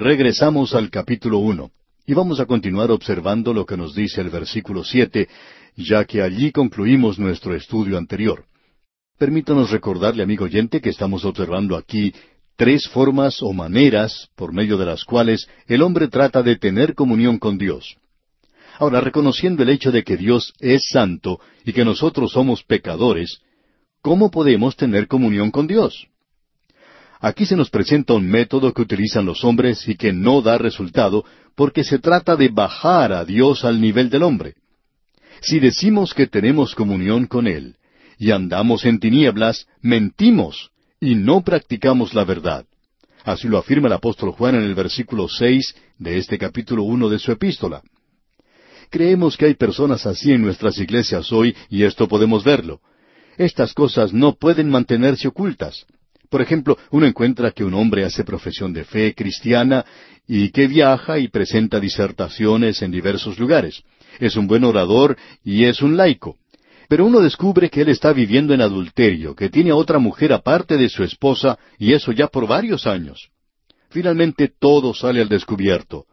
Regresamos al capítulo uno y vamos a continuar observando lo que nos dice el versículo siete, ya que allí concluimos nuestro estudio anterior. Permítanos recordarle, amigo oyente, que estamos observando aquí tres formas o maneras por medio de las cuales el hombre trata de tener comunión con Dios. Ahora, reconociendo el hecho de que Dios es santo y que nosotros somos pecadores, ¿cómo podemos tener comunión con Dios? Aquí se nos presenta un método que utilizan los hombres y que no da resultado porque se trata de bajar a Dios al nivel del hombre. Si decimos que tenemos comunión con Él y andamos en tinieblas, mentimos y no practicamos la verdad. Así lo afirma el apóstol Juan en el versículo seis de este capítulo uno de su epístola. Creemos que hay personas así en nuestras iglesias hoy y esto podemos verlo. Estas cosas no pueden mantenerse ocultas. Por ejemplo, uno encuentra que un hombre hace profesión de fe cristiana y que viaja y presenta disertaciones en diversos lugares. Es un buen orador y es un laico. Pero uno descubre que él está viviendo en adulterio, que tiene a otra mujer aparte de su esposa, y eso ya por varios años. Finalmente todo sale al descubierto.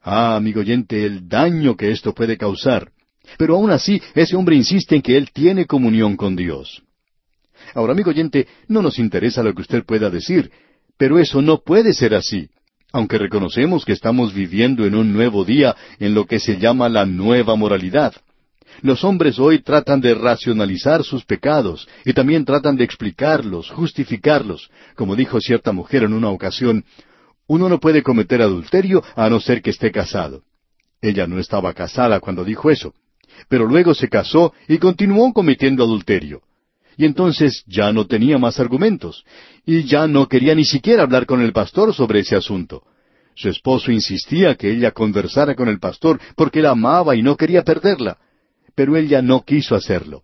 Ah, amigo oyente, el daño que esto puede causar. Pero aún así, ese hombre insiste en que él tiene comunión con Dios. Ahora, amigo oyente, no nos interesa lo que usted pueda decir, pero eso no puede ser así. Aunque reconocemos que estamos viviendo en un nuevo día en lo que se llama la nueva moralidad. Los hombres hoy tratan de racionalizar sus pecados y también tratan de explicarlos, justificarlos. Como dijo cierta mujer en una ocasión, uno no puede cometer adulterio a no ser que esté casado. Ella no estaba casada cuando dijo eso, pero luego se casó y continuó cometiendo adulterio y entonces ya no tenía más argumentos, y ya no quería ni siquiera hablar con el pastor sobre ese asunto. Su esposo insistía que ella conversara con el pastor porque la amaba y no quería perderla, pero ella no quiso hacerlo.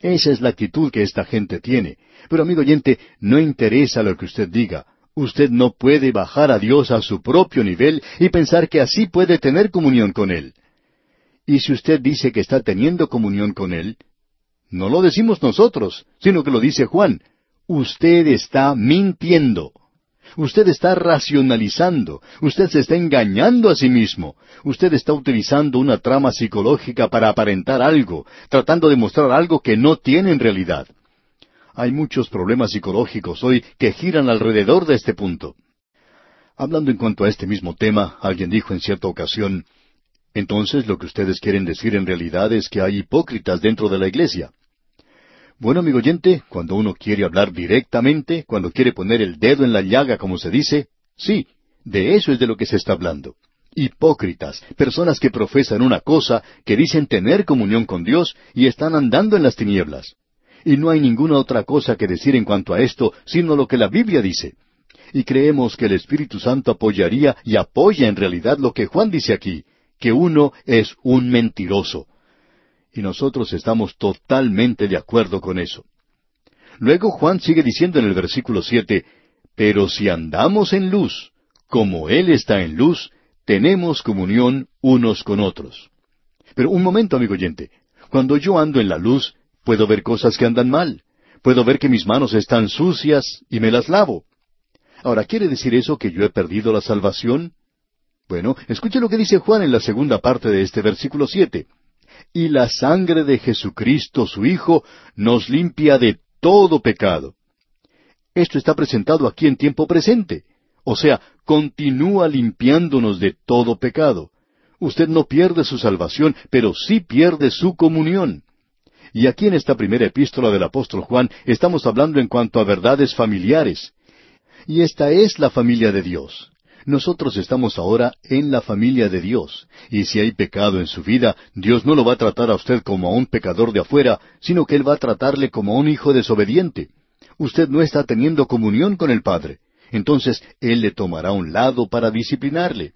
Esa es la actitud que esta gente tiene. Pero amigo oyente, no interesa lo que usted diga. Usted no puede bajar a Dios a su propio nivel y pensar que así puede tener comunión con Él. Y si usted dice que está teniendo comunión con Él, no lo decimos nosotros, sino que lo dice Juan. Usted está mintiendo. Usted está racionalizando. Usted se está engañando a sí mismo. Usted está utilizando una trama psicológica para aparentar algo, tratando de mostrar algo que no tiene en realidad. Hay muchos problemas psicológicos hoy que giran alrededor de este punto. Hablando en cuanto a este mismo tema, alguien dijo en cierta ocasión, entonces lo que ustedes quieren decir en realidad es que hay hipócritas dentro de la iglesia. Bueno, amigo oyente, cuando uno quiere hablar directamente, cuando quiere poner el dedo en la llaga, como se dice, sí, de eso es de lo que se está hablando. Hipócritas, personas que profesan una cosa, que dicen tener comunión con Dios y están andando en las tinieblas. Y no hay ninguna otra cosa que decir en cuanto a esto, sino lo que la Biblia dice. Y creemos que el Espíritu Santo apoyaría y apoya en realidad lo que Juan dice aquí, que uno es un mentiroso y nosotros estamos totalmente de acuerdo con eso. Luego Juan sigue diciendo en el versículo siete, Pero si andamos en luz, como Él está en luz, tenemos comunión unos con otros. Pero un momento, amigo oyente, cuando yo ando en la luz, puedo ver cosas que andan mal, puedo ver que mis manos están sucias y me las lavo. Ahora, ¿quiere decir eso que yo he perdido la salvación? Bueno, escuche lo que dice Juan en la segunda parte de este versículo siete y la sangre de Jesucristo su Hijo nos limpia de todo pecado. Esto está presentado aquí en tiempo presente. O sea, continúa limpiándonos de todo pecado. Usted no pierde su salvación, pero sí pierde su comunión. Y aquí en esta primera epístola del apóstol Juan estamos hablando en cuanto a verdades familiares. Y esta es la familia de Dios. Nosotros estamos ahora en la familia de Dios, y si hay pecado en su vida, Dios no lo va a tratar a usted como a un pecador de afuera, sino que Él va a tratarle como a un hijo desobediente. Usted no está teniendo comunión con el Padre. Entonces Él le tomará un lado para disciplinarle.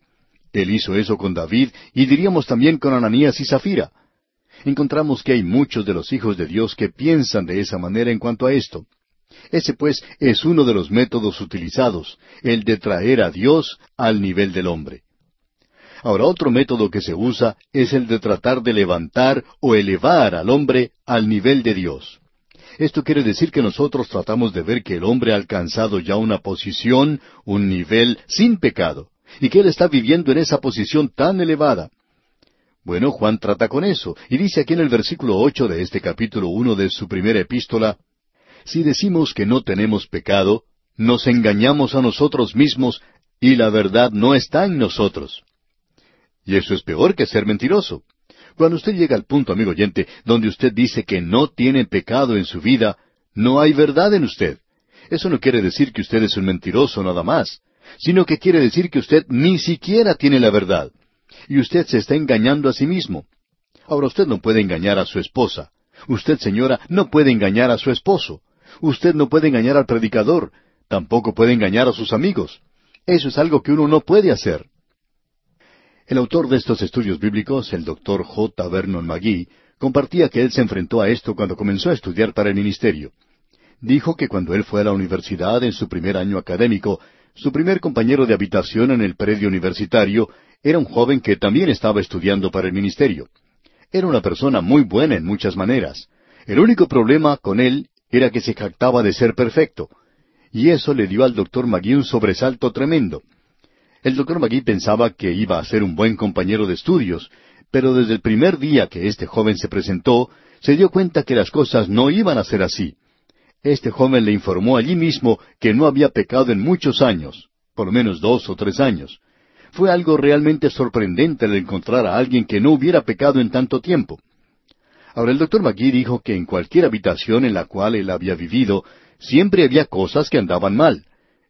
Él hizo eso con David y diríamos también con Ananías y Zafira. Encontramos que hay muchos de los hijos de Dios que piensan de esa manera en cuanto a esto. Ese pues es uno de los métodos utilizados, el de traer a Dios al nivel del hombre. Ahora otro método que se usa es el de tratar de levantar o elevar al hombre al nivel de Dios. Esto quiere decir que nosotros tratamos de ver que el hombre ha alcanzado ya una posición, un nivel sin pecado, y que él está viviendo en esa posición tan elevada. Bueno, Juan trata con eso, y dice aquí en el versículo ocho de este capítulo uno de su primera epístola, Si decimos que no tenemos pecado, nos engañamos a nosotros mismos, y la verdad no está en nosotros. Y eso es peor que ser mentiroso. Cuando usted llega al punto, amigo oyente, donde usted dice que no tiene pecado en su vida, no hay verdad en usted. Eso no quiere decir que usted es un mentiroso nada más, sino que quiere decir que usted ni siquiera tiene la verdad y usted se está engañando a sí mismo. Ahora usted no puede engañar a su esposa. Usted, señora, no puede engañar a su esposo. Usted no puede engañar al predicador. Tampoco puede engañar a sus amigos. Eso es algo que uno no puede hacer. El autor de estos estudios bíblicos, el doctor J. Vernon McGee, compartía que él se enfrentó a esto cuando comenzó a estudiar para el ministerio. Dijo que cuando él fue a la universidad en su primer año académico, su primer compañero de habitación en el predio universitario era un joven que también estaba estudiando para el ministerio. Era una persona muy buena en muchas maneras. El único problema con él era que se jactaba de ser perfecto. Y eso le dio al doctor Magui un sobresalto tremendo. El doctor Magui pensaba que iba a ser un buen compañero de estudios, pero desde el primer día que este joven se presentó, se dio cuenta que las cosas no iban a ser así. Este joven le informó allí mismo que no había pecado en muchos años, por lo menos dos o tres años. Fue algo realmente sorprendente el encontrar a alguien que no hubiera pecado en tanto tiempo. Ahora el doctor McGee dijo que en cualquier habitación en la cual él había vivido, siempre había cosas que andaban mal.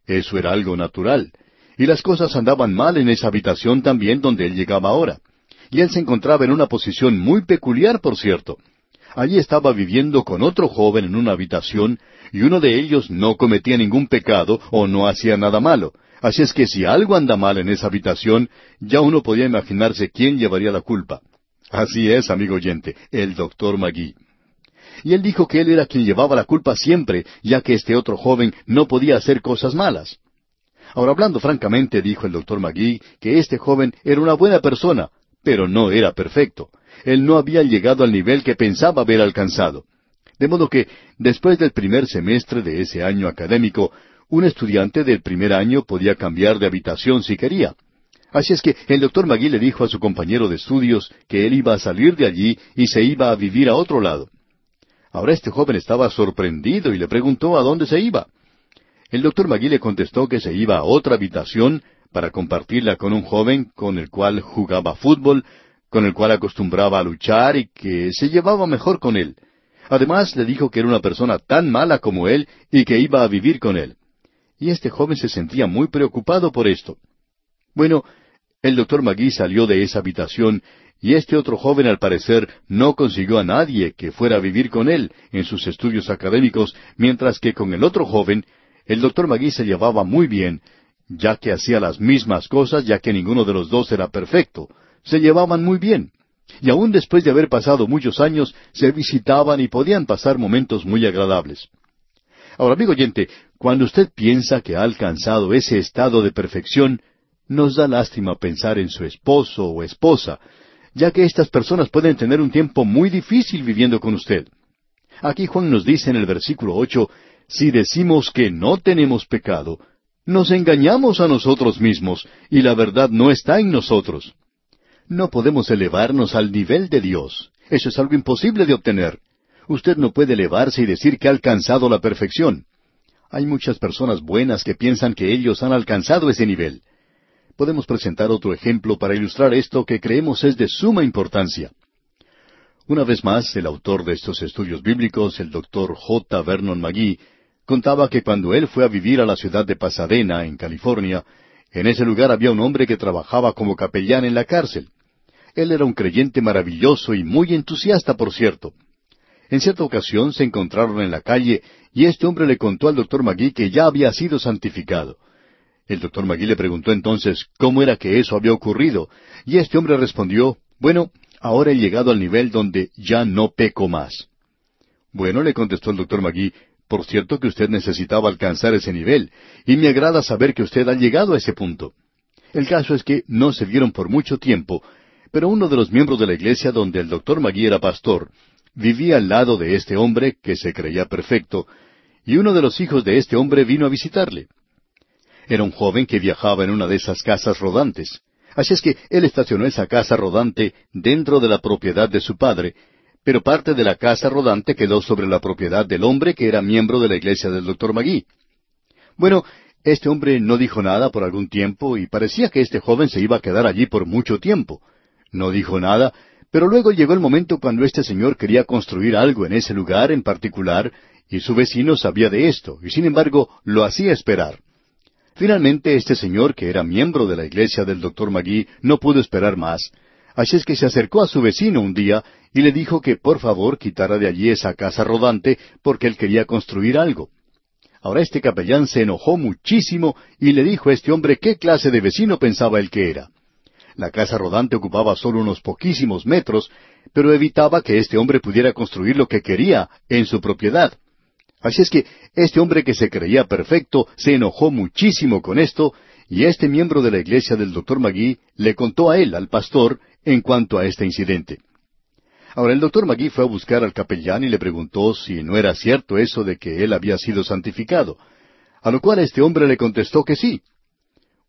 Eso era algo natural. Y las cosas andaban mal en esa habitación también donde él llegaba ahora. Y él se encontraba en una posición muy peculiar, por cierto. Allí estaba viviendo con otro joven en una habitación, y uno de ellos no cometía ningún pecado o no hacía nada malo, Así es que si algo anda mal en esa habitación, ya uno podía imaginarse quién llevaría la culpa. Así es, amigo oyente, el doctor Magui. Y él dijo que él era quien llevaba la culpa siempre, ya que este otro joven no podía hacer cosas malas. Ahora, hablando francamente, dijo el doctor Magui, que este joven era una buena persona, pero no era perfecto. Él no había llegado al nivel que pensaba haber alcanzado. De modo que, después del primer semestre de ese año académico, un estudiante del primer año podía cambiar de habitación si quería. Así es que el doctor Magui le dijo a su compañero de estudios que él iba a salir de allí y se iba a vivir a otro lado. Ahora este joven estaba sorprendido y le preguntó a dónde se iba. El doctor Magui le contestó que se iba a otra habitación para compartirla con un joven con el cual jugaba fútbol, con el cual acostumbraba a luchar y que se llevaba mejor con él. Además le dijo que era una persona tan mala como él y que iba a vivir con él y este joven se sentía muy preocupado por esto. Bueno, el doctor Magui salió de esa habitación y este otro joven al parecer no consiguió a nadie que fuera a vivir con él en sus estudios académicos, mientras que con el otro joven el doctor Magui se llevaba muy bien, ya que hacía las mismas cosas, ya que ninguno de los dos era perfecto. Se llevaban muy bien. Y aún después de haber pasado muchos años, se visitaban y podían pasar momentos muy agradables. Ahora, amigo oyente, cuando usted piensa que ha alcanzado ese estado de perfección, nos da lástima pensar en su esposo o esposa, ya que estas personas pueden tener un tiempo muy difícil viviendo con usted. Aquí Juan nos dice en el versículo ocho, si decimos que no tenemos pecado, nos engañamos a nosotros mismos, y la verdad no está en nosotros. No podemos elevarnos al nivel de Dios. Eso es algo imposible de obtener. Usted no puede elevarse y decir que ha alcanzado la perfección. Hay muchas personas buenas que piensan que ellos han alcanzado ese nivel. Podemos presentar otro ejemplo para ilustrar esto que creemos es de suma importancia. Una vez más, el autor de estos estudios bíblicos, el doctor J. Vernon McGee, contaba que cuando él fue a vivir a la ciudad de Pasadena, en California, en ese lugar había un hombre que trabajaba como capellán en la cárcel. Él era un creyente maravilloso y muy entusiasta, por cierto. En cierta ocasión se encontraron en la calle y este hombre le contó al doctor Magui que ya había sido santificado. El doctor Magui le preguntó entonces cómo era que eso había ocurrido, y este hombre respondió, bueno, ahora he llegado al nivel donde ya no peco más. Bueno, le contestó el doctor Magui, por cierto que usted necesitaba alcanzar ese nivel, y me agrada saber que usted ha llegado a ese punto. El caso es que no se vieron por mucho tiempo, pero uno de los miembros de la iglesia donde el doctor Magui era pastor vivía al lado de este hombre que se creía perfecto, y uno de los hijos de este hombre vino a visitarle. Era un joven que viajaba en una de esas casas rodantes. Así es que él estacionó esa casa rodante dentro de la propiedad de su padre, pero parte de la casa rodante quedó sobre la propiedad del hombre que era miembro de la iglesia del doctor Magui. Bueno, este hombre no dijo nada por algún tiempo y parecía que este joven se iba a quedar allí por mucho tiempo. No dijo nada, pero luego llegó el momento cuando este señor quería construir algo en ese lugar en particular y su vecino sabía de esto y sin embargo lo hacía esperar. Finalmente este señor, que era miembro de la iglesia del doctor Magui, no pudo esperar más. Así es que se acercó a su vecino un día y le dijo que por favor quitara de allí esa casa rodante porque él quería construir algo. Ahora este capellán se enojó muchísimo y le dijo a este hombre qué clase de vecino pensaba él que era. La casa rodante ocupaba solo unos poquísimos metros, pero evitaba que este hombre pudiera construir lo que quería en su propiedad. Así es que este hombre que se creía perfecto se enojó muchísimo con esto, y este miembro de la iglesia del doctor Magui le contó a él, al pastor, en cuanto a este incidente. Ahora el doctor Magui fue a buscar al capellán y le preguntó si no era cierto eso de que él había sido santificado, a lo cual este hombre le contestó que sí.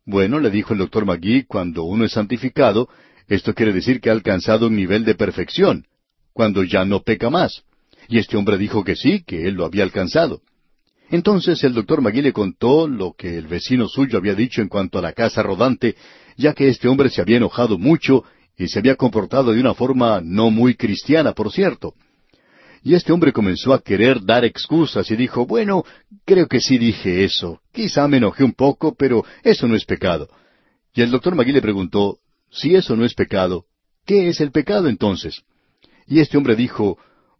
Bueno, le dijo el doctor Magui, cuando uno es santificado, esto quiere decir que ha alcanzado un nivel de perfección, cuando ya no peca más. Y este hombre dijo que sí, que él lo había alcanzado. Entonces el doctor Magui le contó lo que el vecino suyo había dicho en cuanto a la casa rodante, ya que este hombre se había enojado mucho y se había comportado de una forma no muy cristiana, por cierto. Y este hombre comenzó a querer dar excusas y dijo, bueno, creo que sí dije eso. Quizá me enojé un poco, pero eso no es pecado. Y el doctor Magui le preguntó, si eso no es pecado, ¿qué es el pecado entonces? Y este hombre dijo,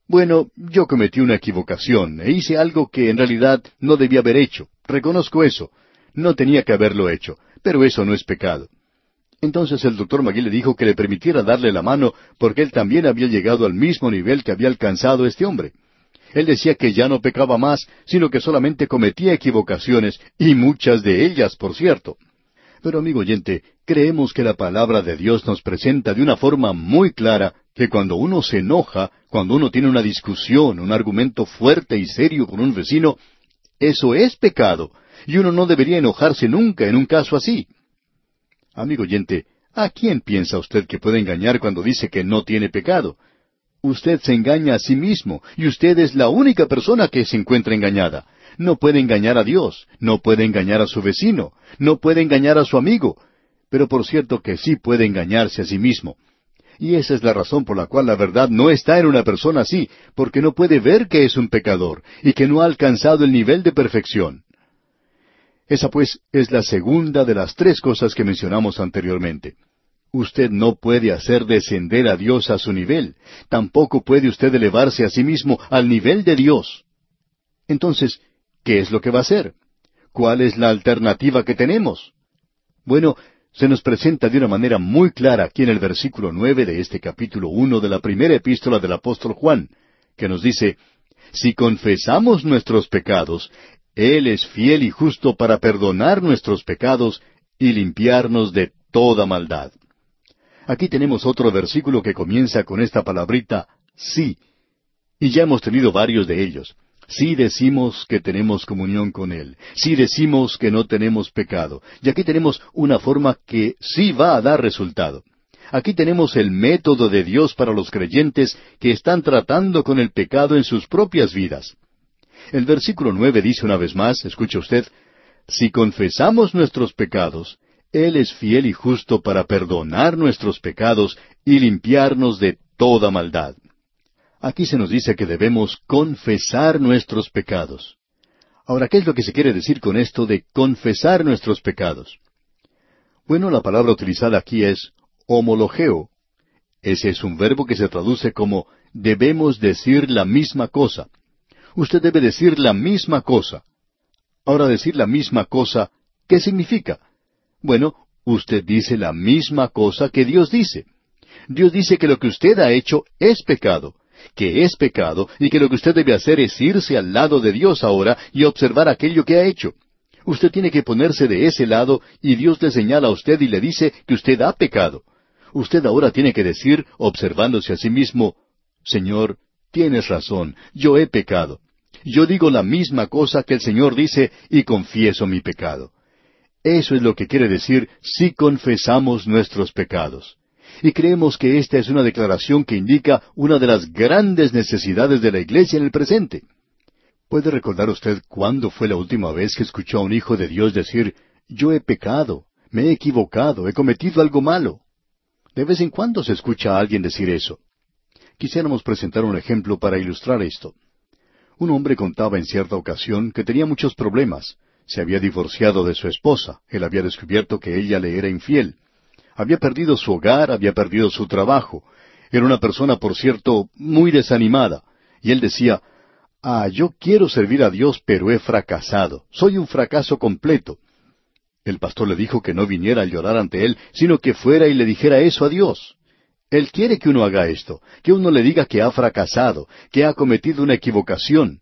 bueno, yo cometí una equivocación e hice algo que en realidad no debía haber hecho. Reconozco eso. No tenía que haberlo hecho, pero eso no es pecado. Entonces el doctor Magui le dijo que le permitiera darle la mano porque él también había llegado al mismo nivel que había alcanzado este hombre. Él decía que ya no pecaba más, sino que solamente cometía equivocaciones, y muchas de ellas, por cierto. Pero amigo oyente, creemos que la palabra de Dios nos presenta de una forma muy clara que cuando uno se enoja, cuando uno tiene una discusión, un argumento fuerte y serio con un vecino, eso es pecado, y uno no debería enojarse nunca en un caso así. Amigo oyente, ¿a quién piensa usted que puede engañar cuando dice que no tiene pecado? Usted se engaña a sí mismo, y usted es la única persona que se encuentra engañada. No puede engañar a Dios, no puede engañar a su vecino, no puede engañar a su amigo, pero por cierto que sí puede engañarse a sí mismo. Y esa es la razón por la cual la verdad no está en una persona así, porque no puede ver que es un pecador y que no ha alcanzado el nivel de perfección. Esa pues es la segunda de las tres cosas que mencionamos anteriormente. Usted no puede hacer descender a Dios a su nivel, tampoco puede usted elevarse a sí mismo al nivel de Dios. Entonces, ¿qué es lo que va a hacer? ¿Cuál es la alternativa que tenemos? Bueno, se nos presenta de una manera muy clara aquí en el versículo nueve de este capítulo uno de la primera epístola del apóstol Juan, que nos dice, Si confesamos nuestros pecados, Él es fiel y justo para perdonar nuestros pecados y limpiarnos de toda maldad. Aquí tenemos otro versículo que comienza con esta palabrita, sí, y ya hemos tenido varios de ellos. Si decimos que tenemos comunión con Él, si decimos que no tenemos pecado, y aquí tenemos una forma que sí va a dar resultado. Aquí tenemos el método de Dios para los creyentes que están tratando con el pecado en sus propias vidas. El versículo nueve dice una vez más, escuche usted, si confesamos nuestros pecados, Él es fiel y justo para perdonar nuestros pecados y limpiarnos de toda maldad. Aquí se nos dice que debemos confesar nuestros pecados. Ahora, ¿qué es lo que se quiere decir con esto de confesar nuestros pecados? Bueno, la palabra utilizada aquí es homologeo. Ese es un verbo que se traduce como debemos decir la misma cosa. Usted debe decir la misma cosa. Ahora, decir la misma cosa, ¿qué significa? Bueno, usted dice la misma cosa que Dios dice. Dios dice que lo que usted ha hecho es pecado, que es pecado y que lo que usted debe hacer es irse al lado de Dios ahora y observar aquello que ha hecho. Usted tiene que ponerse de ese lado y Dios le señala a usted y le dice que usted ha pecado. Usted ahora tiene que decir, observándose a sí mismo, Señor, tienes razón, yo he pecado. Yo digo la misma cosa que el Señor dice y confieso mi pecado. Eso es lo que quiere decir si confesamos nuestros pecados. Y creemos que esta es una declaración que indica una de las grandes necesidades de la Iglesia en el presente. ¿Puede recordar usted cuándo fue la última vez que escuchó a un hijo de Dios decir, yo he pecado, me he equivocado, he cometido algo malo? De vez en cuando se escucha a alguien decir eso. Quisiéramos presentar un ejemplo para ilustrar esto. Un hombre contaba en cierta ocasión que tenía muchos problemas. Se había divorciado de su esposa, él había descubierto que ella le era infiel. Había perdido su hogar, había perdido su trabajo. Era una persona, por cierto, muy desanimada. Y él decía, Ah, yo quiero servir a Dios, pero he fracasado. Soy un fracaso completo. El pastor le dijo que no viniera a llorar ante él, sino que fuera y le dijera eso a Dios. Él quiere que uno haga esto, que uno le diga que ha fracasado, que ha cometido una equivocación.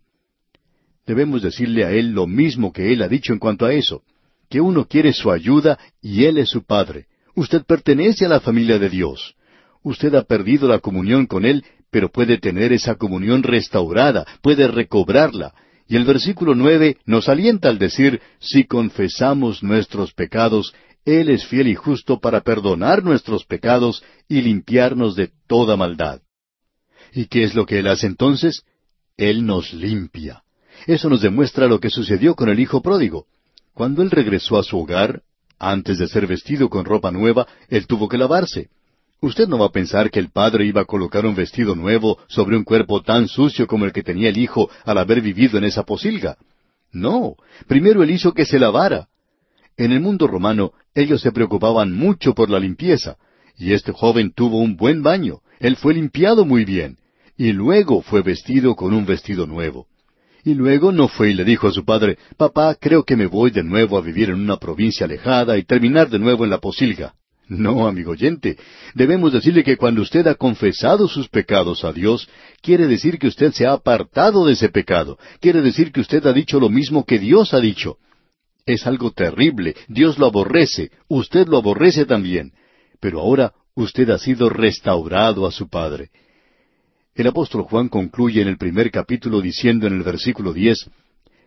Debemos decirle a Él lo mismo que Él ha dicho en cuanto a eso, que uno quiere su ayuda y Él es su Padre. Usted pertenece a la familia de Dios. Usted ha perdido la comunión con Él, pero puede tener esa comunión restaurada, puede recobrarla, y el versículo nueve nos alienta al decir, si confesamos nuestros pecados, Él es fiel y justo para perdonar nuestros pecados y limpiarnos de toda maldad. ¿Y qué es lo que Él hace entonces? Él nos limpia. Eso nos demuestra lo que sucedió con el Hijo pródigo. Cuando Él regresó a su hogar, antes de ser vestido con ropa nueva, Él tuvo que lavarse. Usted no va a pensar que el padre iba a colocar un vestido nuevo sobre un cuerpo tan sucio como el que tenía el hijo al haber vivido en esa posilga. No, primero él hizo que se lavara. En el mundo romano ellos se preocupaban mucho por la limpieza, y este joven tuvo un buen baño, él fue limpiado muy bien, y luego fue vestido con un vestido nuevo. Y luego no fue y le dijo a su padre, Papá, creo que me voy de nuevo a vivir en una provincia alejada y terminar de nuevo en la posilga. No, amigo oyente, debemos decirle que cuando usted ha confesado sus pecados a Dios, quiere decir que usted se ha apartado de ese pecado, quiere decir que usted ha dicho lo mismo que Dios ha dicho. Es algo terrible, Dios lo aborrece, usted lo aborrece también, pero ahora usted ha sido restaurado a su Padre. El apóstol Juan concluye en el primer capítulo diciendo en el versículo diez,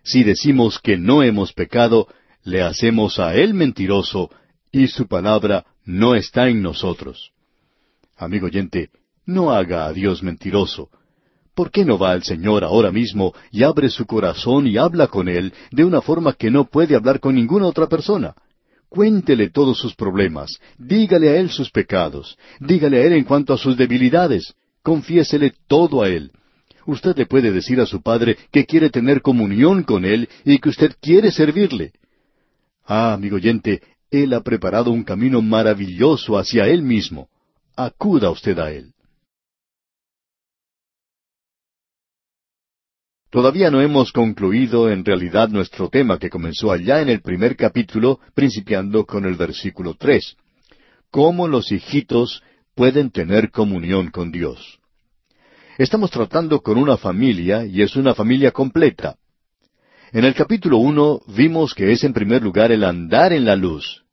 Si decimos que no hemos pecado, le hacemos a Él mentiroso, y su palabra no está en nosotros. Amigo oyente, no haga a Dios mentiroso. ¿Por qué no va al Señor ahora mismo y abre su corazón y habla con Él de una forma que no puede hablar con ninguna otra persona? Cuéntele todos sus problemas, dígale a Él sus pecados, dígale a Él en cuanto a sus debilidades, confiésele todo a Él. Usted le puede decir a su Padre que quiere tener comunión con Él y que usted quiere servirle. Ah, amigo oyente, él ha preparado un camino maravilloso hacia Él mismo. Acuda usted a Él. Todavía no hemos concluido en realidad nuestro tema que comenzó allá en el primer capítulo, principiando con el versículo tres. ¿Cómo los hijitos pueden tener comunión con Dios? Estamos tratando con una familia y es una familia completa. En el capítulo uno vimos que es en primer lugar el andar en la luz.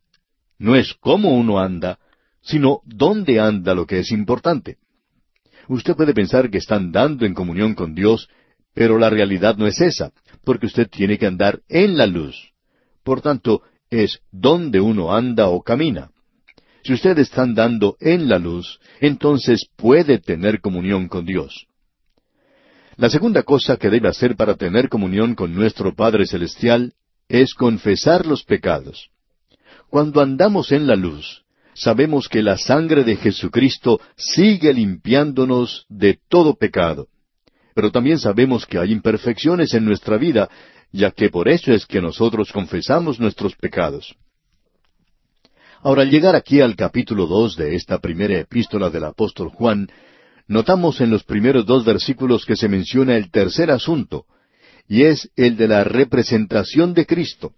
No es cómo uno anda, sino dónde anda lo que es importante. Usted puede pensar que está andando en comunión con Dios, pero la realidad no es esa, porque usted tiene que andar en la luz. Por tanto, es dónde uno anda o camina. Si usted está andando en la luz, entonces puede tener comunión con Dios. La segunda cosa que debe hacer para tener comunión con nuestro Padre Celestial es confesar los pecados. Cuando andamos en la luz, sabemos que la sangre de Jesucristo sigue limpiándonos de todo pecado. Pero también sabemos que hay imperfecciones en nuestra vida, ya que por eso es que nosotros confesamos nuestros pecados. Ahora, al llegar aquí al capítulo dos de esta primera epístola del apóstol Juan, notamos en los primeros dos versículos que se menciona el tercer asunto, y es el de la representación de Cristo.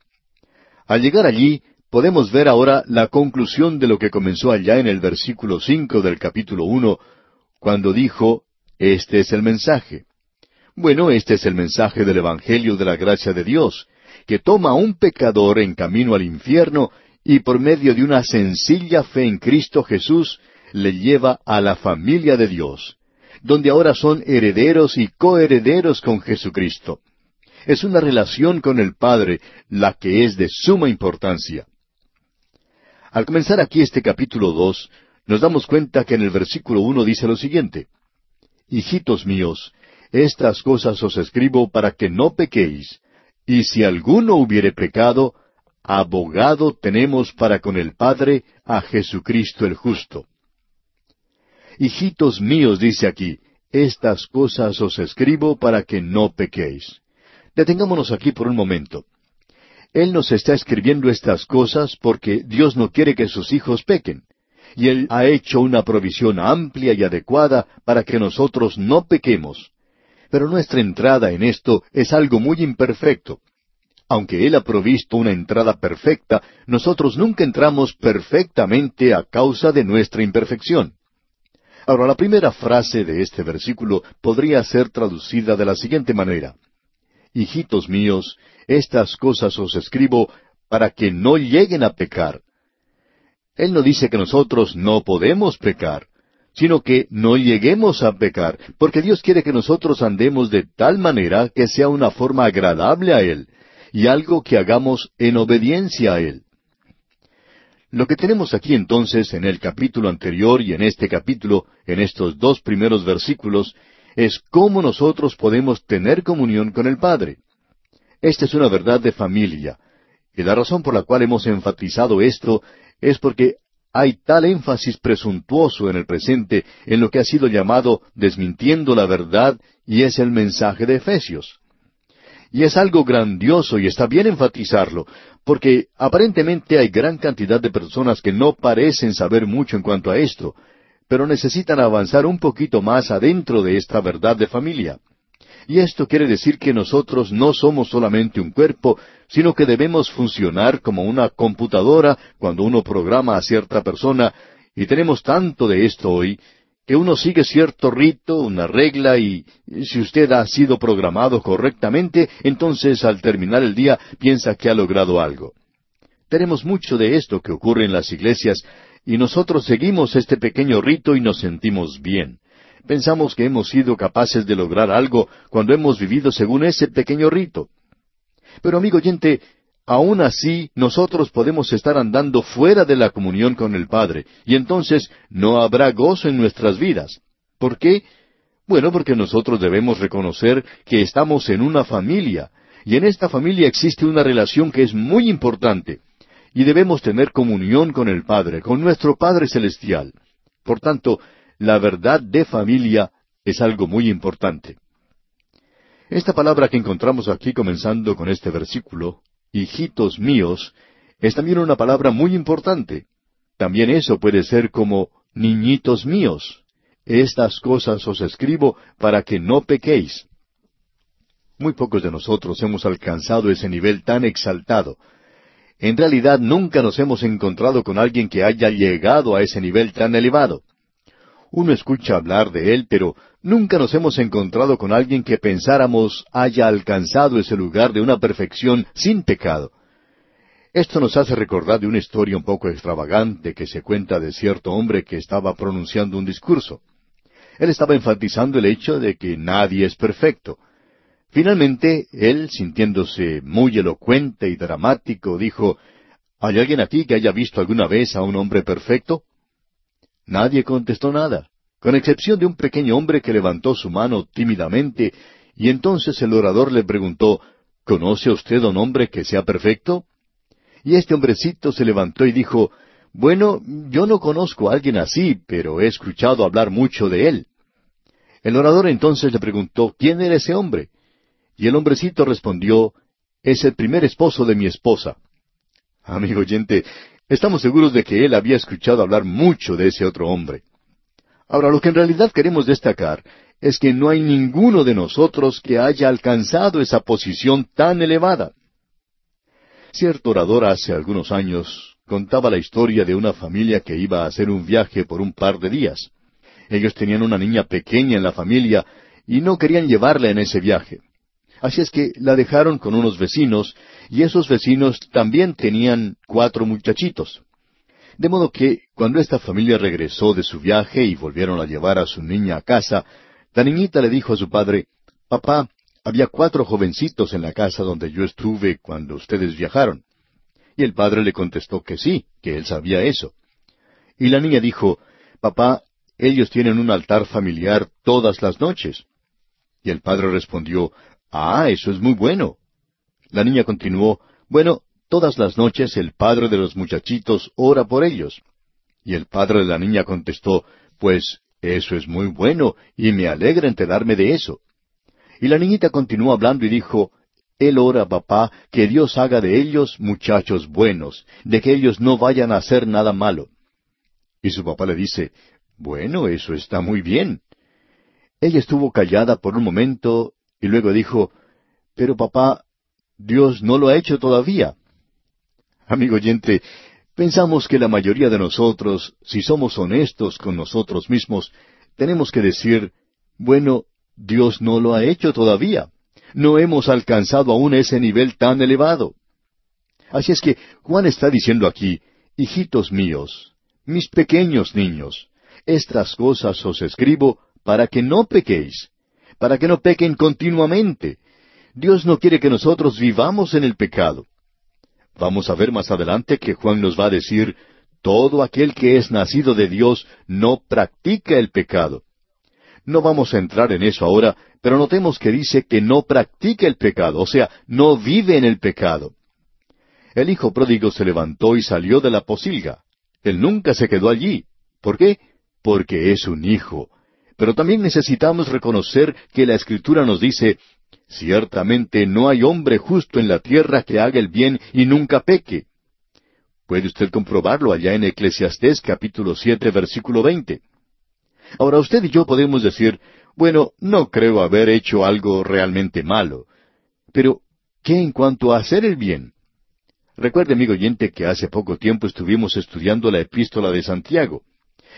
Al llegar allí, podemos ver ahora la conclusión de lo que comenzó allá en el versículo cinco del capítulo uno, cuando dijo, Este es el mensaje. Bueno, este es el mensaje del Evangelio de la gracia de Dios, que toma a un pecador en camino al infierno y por medio de una sencilla fe en Cristo Jesús le lleva a la familia de Dios, donde ahora son herederos y coherederos con Jesucristo. Es una relación con el Padre la que es de suma importancia. Al comenzar aquí este capítulo dos, nos damos cuenta que en el versículo uno dice lo siguiente Hijitos míos, estas cosas os escribo para que no pequéis, y si alguno hubiere pecado, abogado tenemos para con el Padre a Jesucristo el justo. Hijitos míos, dice aquí, estas cosas os escribo para que no pequéis. Detengámonos aquí por un momento. Él nos está escribiendo estas cosas porque Dios no quiere que sus hijos pequen. Y Él ha hecho una provisión amplia y adecuada para que nosotros no pequemos. Pero nuestra entrada en esto es algo muy imperfecto. Aunque Él ha provisto una entrada perfecta, nosotros nunca entramos perfectamente a causa de nuestra imperfección. Ahora, la primera frase de este versículo podría ser traducida de la siguiente manera. Hijitos míos, estas cosas os escribo para que no lleguen a pecar. Él no dice que nosotros no podemos pecar, sino que no lleguemos a pecar, porque Dios quiere que nosotros andemos de tal manera que sea una forma agradable a Él, y algo que hagamos en obediencia a Él. Lo que tenemos aquí entonces en el capítulo anterior y en este capítulo, en estos dos primeros versículos, es cómo nosotros podemos tener comunión con el Padre. Esta es una verdad de familia, y la razón por la cual hemos enfatizado esto es porque hay tal énfasis presuntuoso en el presente en lo que ha sido llamado desmintiendo la verdad y es el mensaje de Efesios. Y es algo grandioso y está bien enfatizarlo, porque aparentemente hay gran cantidad de personas que no parecen saber mucho en cuanto a esto, pero necesitan avanzar un poquito más adentro de esta verdad de familia. Y esto quiere decir que nosotros no somos solamente un cuerpo, sino que debemos funcionar como una computadora cuando uno programa a cierta persona, y tenemos tanto de esto hoy, que uno sigue cierto rito, una regla, y si usted ha sido programado correctamente, entonces al terminar el día piensa que ha logrado algo. Tenemos mucho de esto que ocurre en las iglesias, y nosotros seguimos este pequeño rito y nos sentimos bien. Pensamos que hemos sido capaces de lograr algo cuando hemos vivido según ese pequeño rito. Pero amigo oyente, aún así nosotros podemos estar andando fuera de la comunión con el Padre, y entonces no habrá gozo en nuestras vidas. ¿Por qué? Bueno, porque nosotros debemos reconocer que estamos en una familia, y en esta familia existe una relación que es muy importante, y debemos tener comunión con el Padre, con nuestro Padre Celestial. Por tanto, la verdad de familia es algo muy importante. Esta palabra que encontramos aquí comenzando con este versículo, hijitos míos, es también una palabra muy importante. También eso puede ser como niñitos míos. Estas cosas os escribo para que no pequéis. Muy pocos de nosotros hemos alcanzado ese nivel tan exaltado. En realidad nunca nos hemos encontrado con alguien que haya llegado a ese nivel tan elevado. Uno escucha hablar de él, pero nunca nos hemos encontrado con alguien que pensáramos haya alcanzado ese lugar de una perfección sin pecado. Esto nos hace recordar de una historia un poco extravagante que se cuenta de cierto hombre que estaba pronunciando un discurso. Él estaba enfatizando el hecho de que nadie es perfecto. Finalmente, él, sintiéndose muy elocuente y dramático, dijo, ¿Hay alguien aquí que haya visto alguna vez a un hombre perfecto? Nadie contestó nada, con excepción de un pequeño hombre que levantó su mano tímidamente, y entonces el orador le preguntó, ¿Conoce usted a un hombre que sea perfecto? Y este hombrecito se levantó y dijo, Bueno, yo no conozco a alguien así, pero he escuchado hablar mucho de él. El orador entonces le preguntó, ¿quién era ese hombre? Y el hombrecito respondió, Es el primer esposo de mi esposa. Amigo oyente, Estamos seguros de que él había escuchado hablar mucho de ese otro hombre. Ahora, lo que en realidad queremos destacar es que no hay ninguno de nosotros que haya alcanzado esa posición tan elevada. Cierto orador hace algunos años contaba la historia de una familia que iba a hacer un viaje por un par de días. Ellos tenían una niña pequeña en la familia y no querían llevarla en ese viaje. Así es que la dejaron con unos vecinos, y esos vecinos también tenían cuatro muchachitos. De modo que, cuando esta familia regresó de su viaje y volvieron a llevar a su niña a casa, la niñita le dijo a su padre, Papá, había cuatro jovencitos en la casa donde yo estuve cuando ustedes viajaron. Y el padre le contestó que sí, que él sabía eso. Y la niña dijo, Papá, ellos tienen un altar familiar todas las noches. Y el padre respondió, Ah, eso es muy bueno. La niña continuó, Bueno, todas las noches el padre de los muchachitos ora por ellos. Y el padre de la niña contestó, Pues eso es muy bueno, y me alegra enterarme de eso. Y la niñita continuó hablando y dijo, Él ora, papá, que Dios haga de ellos muchachos buenos, de que ellos no vayan a hacer nada malo. Y su papá le dice, Bueno, eso está muy bien. Ella estuvo callada por un momento y luego dijo, Pero papá, Dios no lo ha hecho todavía. Amigo oyente, pensamos que la mayoría de nosotros, si somos honestos con nosotros mismos, tenemos que decir, bueno, Dios no lo ha hecho todavía. No hemos alcanzado aún ese nivel tan elevado. Así es que Juan está diciendo aquí, hijitos míos, mis pequeños niños, estas cosas os escribo para que no pequéis, para que no pequen continuamente. Dios no quiere que nosotros vivamos en el pecado. Vamos a ver más adelante que Juan nos va a decir, todo aquel que es nacido de Dios no practica el pecado. No vamos a entrar en eso ahora, pero notemos que dice que no practica el pecado, o sea, no vive en el pecado. El hijo pródigo se levantó y salió de la posilga. Él nunca se quedó allí. ¿Por qué? Porque es un hijo. Pero también necesitamos reconocer que la Escritura nos dice, ciertamente no hay hombre justo en la tierra que haga el bien y nunca peque. Puede usted comprobarlo allá en Eclesiastés capítulo siete versículo veinte. Ahora usted y yo podemos decir, bueno, no creo haber hecho algo realmente malo. Pero, ¿qué en cuanto a hacer el bien? Recuerde, amigo oyente, que hace poco tiempo estuvimos estudiando la epístola de Santiago.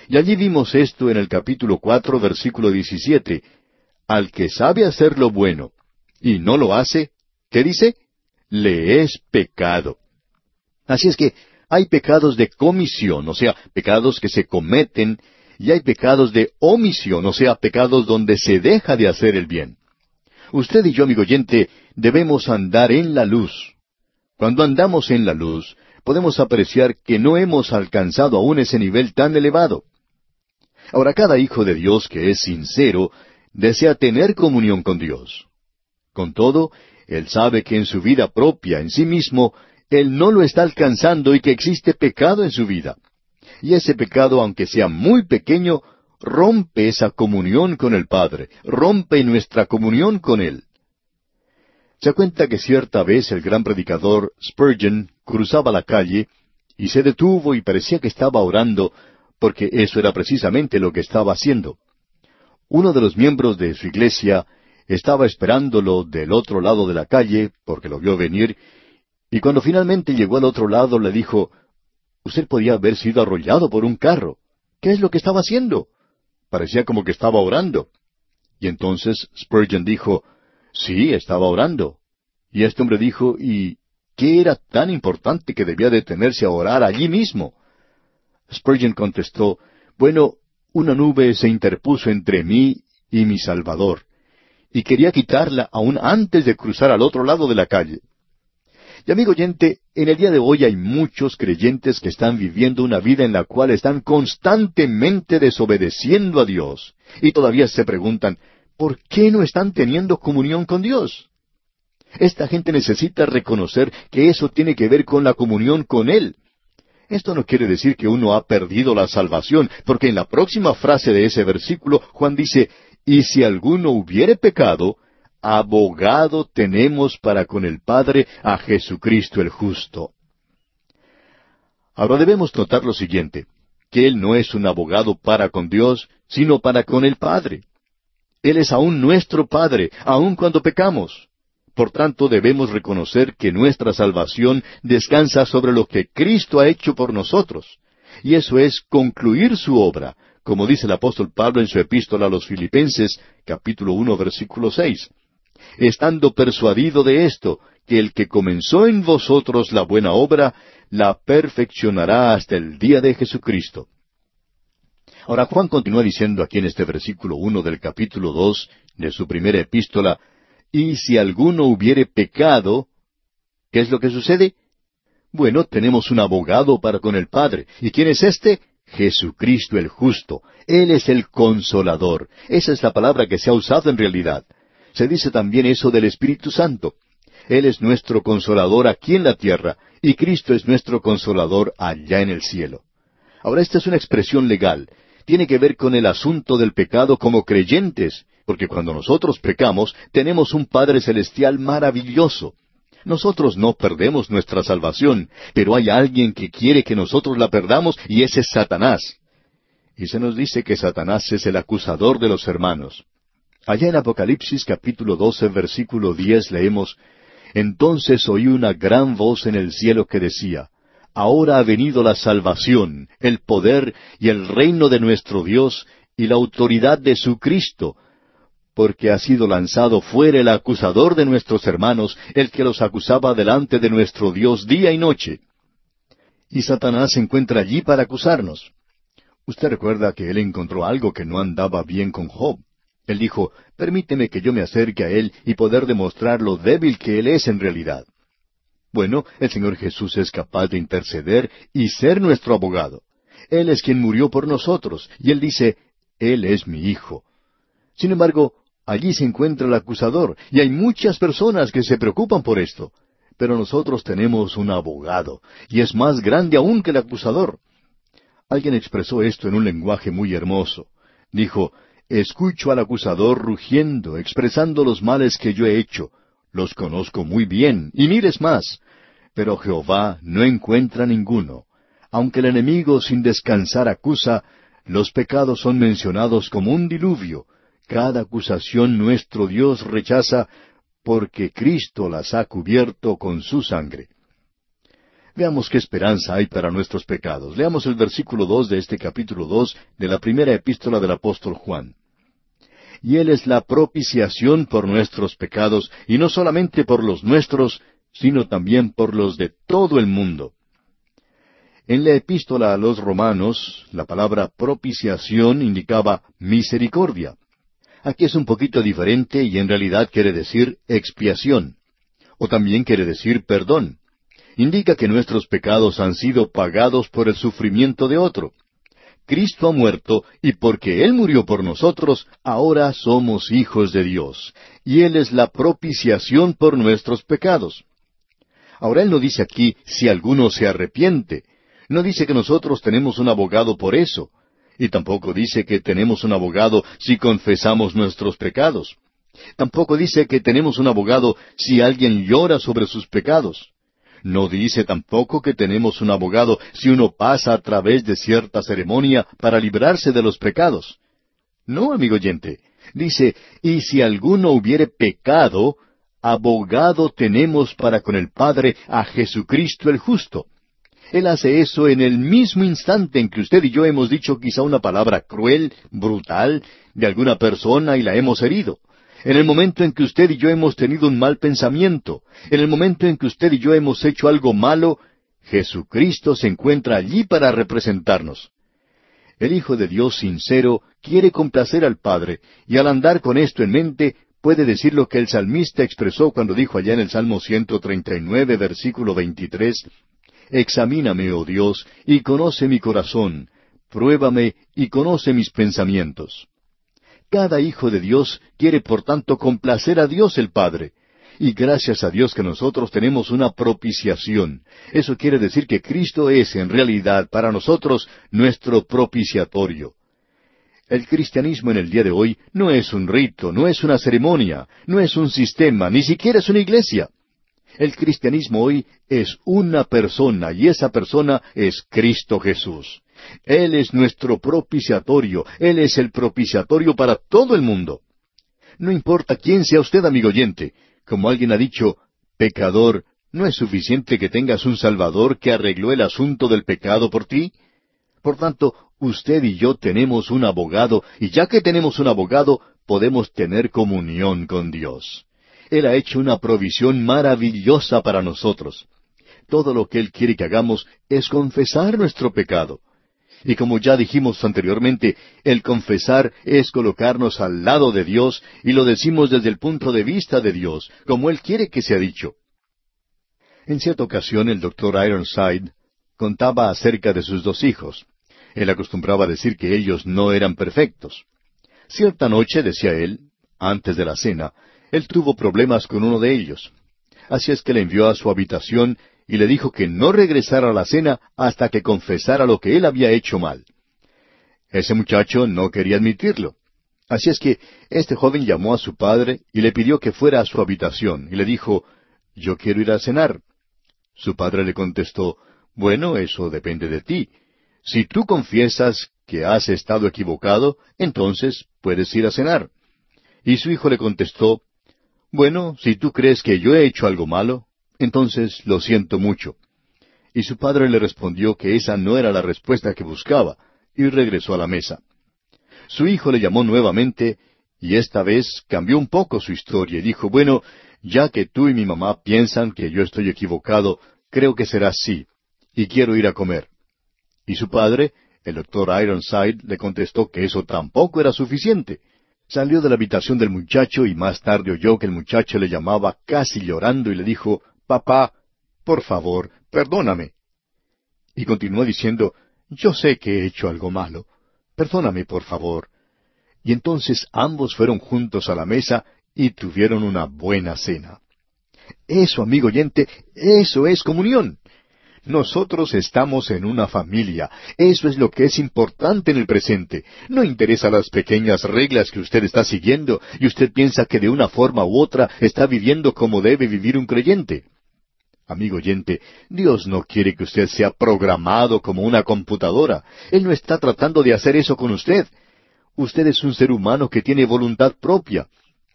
Y allí vimos esto en el capítulo cuatro, versículo diecisiete. Al que sabe hacer lo bueno y no lo hace, ¿qué dice? Le es pecado. Así es que hay pecados de comisión, o sea, pecados que se cometen y hay pecados de omisión, o sea, pecados donde se deja de hacer el bien. Usted y yo, amigo oyente, debemos andar en la luz. Cuando andamos en la luz, podemos apreciar que no hemos alcanzado aún ese nivel tan elevado. Ahora, cada hijo de Dios que es sincero desea tener comunión con Dios. Con todo, él sabe que en su vida propia, en sí mismo, él no lo está alcanzando y que existe pecado en su vida y ese pecado, aunque sea muy pequeño, rompe esa comunión con el Padre, rompe nuestra comunión con Él. Se cuenta que cierta vez el gran predicador Spurgeon cruzaba la calle y se detuvo y parecía que estaba orando, porque eso era precisamente lo que estaba haciendo. Uno de los miembros de su iglesia estaba esperándolo del otro lado de la calle, porque lo vio venir, y cuando finalmente llegó al otro lado le dijo, Usted podía haber sido arrollado por un carro. ¿Qué es lo que estaba haciendo? Parecía como que estaba orando. Y entonces Spurgeon dijo, Sí, estaba orando. Y este hombre dijo, ¿y qué era tan importante que debía detenerse a orar allí mismo? Spurgeon contestó, Bueno, una nube se interpuso entre mí y mi Salvador, y quería quitarla aún antes de cruzar al otro lado de la calle. Y amigo oyente, en el día de hoy hay muchos creyentes que están viviendo una vida en la cual están constantemente desobedeciendo a Dios. Y todavía se preguntan, ¿por qué no están teniendo comunión con Dios? Esta gente necesita reconocer que eso tiene que ver con la comunión con Él. Esto no quiere decir que uno ha perdido la salvación, porque en la próxima frase de ese versículo Juan dice, y si alguno hubiere pecado, abogado tenemos para con el Padre a Jesucristo el justo. Ahora debemos notar lo siguiente, que Él no es un abogado para con Dios, sino para con el Padre. Él es aún nuestro Padre, aun cuando pecamos. Por tanto, debemos reconocer que nuestra salvación descansa sobre lo que Cristo ha hecho por nosotros. Y eso es concluir su obra, como dice el apóstol Pablo en su epístola a los Filipenses, capítulo uno, versículo seis estando persuadido de esto, que el que comenzó en vosotros la buena obra, la perfeccionará hasta el día de Jesucristo. Ahora Juan continúa diciendo aquí en este versículo uno del capítulo dos de su primera epístola, y si alguno hubiere pecado, ¿qué es lo que sucede? Bueno, tenemos un abogado para con el Padre. ¿Y quién es éste? Jesucristo el justo. Él es el consolador. Esa es la palabra que se ha usado en realidad. Se dice también eso del Espíritu Santo. Él es nuestro consolador aquí en la tierra y Cristo es nuestro consolador allá en el cielo. Ahora esta es una expresión legal. Tiene que ver con el asunto del pecado como creyentes, porque cuando nosotros pecamos tenemos un Padre Celestial maravilloso. Nosotros no perdemos nuestra salvación, pero hay alguien que quiere que nosotros la perdamos y ese es Satanás. Y se nos dice que Satanás es el acusador de los hermanos. Allá en Apocalipsis capítulo 12 versículo 10 leemos, Entonces oí una gran voz en el cielo que decía, Ahora ha venido la salvación, el poder y el reino de nuestro Dios y la autoridad de su Cristo, porque ha sido lanzado fuera el acusador de nuestros hermanos, el que los acusaba delante de nuestro Dios día y noche. Y Satanás se encuentra allí para acusarnos. Usted recuerda que él encontró algo que no andaba bien con Job. Él dijo, permíteme que yo me acerque a él y poder demostrar lo débil que él es en realidad. Bueno, el Señor Jesús es capaz de interceder y ser nuestro abogado. Él es quien murió por nosotros, y Él dice, Él es mi Hijo. Sin embargo, Allí se encuentra el acusador, y hay muchas personas que se preocupan por esto. Pero nosotros tenemos un abogado, y es más grande aún que el acusador. Alguien expresó esto en un lenguaje muy hermoso. Dijo, Escucho al acusador rugiendo, expresando los males que yo he hecho. Los conozco muy bien, y mires más. Pero Jehová no encuentra ninguno. Aunque el enemigo sin descansar acusa, los pecados son mencionados como un diluvio, cada acusación nuestro Dios rechaza porque Cristo las ha cubierto con su sangre. Veamos qué esperanza hay para nuestros pecados. Leamos el versículo dos de este capítulo dos de la primera epístola del apóstol Juan. Y Él es la propiciación por nuestros pecados, y no solamente por los nuestros, sino también por los de todo el mundo. En la epístola a los romanos, la palabra propiciación indicaba misericordia. Aquí es un poquito diferente y en realidad quiere decir expiación, o también quiere decir perdón. Indica que nuestros pecados han sido pagados por el sufrimiento de otro. Cristo ha muerto y porque Él murió por nosotros, ahora somos hijos de Dios, y Él es la propiciación por nuestros pecados. Ahora Él no dice aquí si alguno se arrepiente, no dice que nosotros tenemos un abogado por eso, y tampoco dice que tenemos un abogado si confesamos nuestros pecados. Tampoco dice que tenemos un abogado si alguien llora sobre sus pecados. No dice tampoco que tenemos un abogado si uno pasa a través de cierta ceremonia para librarse de los pecados. No, amigo oyente. Dice, y si alguno hubiere pecado, abogado tenemos para con el Padre a Jesucristo el justo. Él hace eso en el mismo instante en que usted y yo hemos dicho quizá una palabra cruel, brutal, de alguna persona y la hemos herido. En el momento en que usted y yo hemos tenido un mal pensamiento, en el momento en que usted y yo hemos hecho algo malo, Jesucristo se encuentra allí para representarnos. El Hijo de Dios sincero quiere complacer al Padre, y al andar con esto en mente, puede decir lo que el salmista expresó cuando dijo allá en el Salmo 139, versículo 23, Examíname, oh Dios, y conoce mi corazón, pruébame y conoce mis pensamientos. Cada hijo de Dios quiere por tanto complacer a Dios el Padre. Y gracias a Dios que nosotros tenemos una propiciación. Eso quiere decir que Cristo es en realidad para nosotros nuestro propiciatorio. El cristianismo en el día de hoy no es un rito, no es una ceremonia, no es un sistema, ni siquiera es una iglesia. El cristianismo hoy es una persona y esa persona es Cristo Jesús. Él es nuestro propiciatorio, Él es el propiciatorio para todo el mundo. No importa quién sea usted, amigo oyente, como alguien ha dicho, pecador, ¿no es suficiente que tengas un Salvador que arregló el asunto del pecado por ti? Por tanto, usted y yo tenemos un abogado, y ya que tenemos un abogado, podemos tener comunión con Dios. Él ha hecho una provisión maravillosa para nosotros. Todo lo que Él quiere que hagamos es confesar nuestro pecado. Y como ya dijimos anteriormente, el confesar es colocarnos al lado de Dios y lo decimos desde el punto de vista de Dios, como Él quiere que sea dicho. En cierta ocasión el doctor Ironside contaba acerca de sus dos hijos. Él acostumbraba decir que ellos no eran perfectos. Cierta noche, decía él, antes de la cena, él tuvo problemas con uno de ellos. Así es que le envió a su habitación y le dijo que no regresara a la cena hasta que confesara lo que él había hecho mal. Ese muchacho no quería admitirlo. Así es que este joven llamó a su padre y le pidió que fuera a su habitación y le dijo, Yo quiero ir a cenar. Su padre le contestó, Bueno, eso depende de ti. Si tú confiesas que has estado equivocado, entonces puedes ir a cenar. Y su hijo le contestó, Bueno, si tú crees que yo he hecho algo malo, entonces lo siento mucho. Y su padre le respondió que esa no era la respuesta que buscaba, y regresó a la mesa. Su hijo le llamó nuevamente, y esta vez cambió un poco su historia y dijo, bueno, ya que tú y mi mamá piensan que yo estoy equivocado, creo que será así, y quiero ir a comer. Y su padre, el doctor Ironside, le contestó que eso tampoco era suficiente. Salió de la habitación del muchacho y más tarde oyó que el muchacho le llamaba casi llorando y le dijo, Papá, por favor, perdóname. Y continuó diciendo, Yo sé que he hecho algo malo. Perdóname, por favor. Y entonces ambos fueron juntos a la mesa y tuvieron una buena cena. Eso, amigo oyente, eso es comunión. Nosotros estamos en una familia. Eso es lo que es importante en el presente. No interesa las pequeñas reglas que usted está siguiendo y usted piensa que de una forma u otra está viviendo como debe vivir un creyente. Amigo oyente, Dios no quiere que usted sea programado como una computadora. Él no está tratando de hacer eso con usted. Usted es un ser humano que tiene voluntad propia,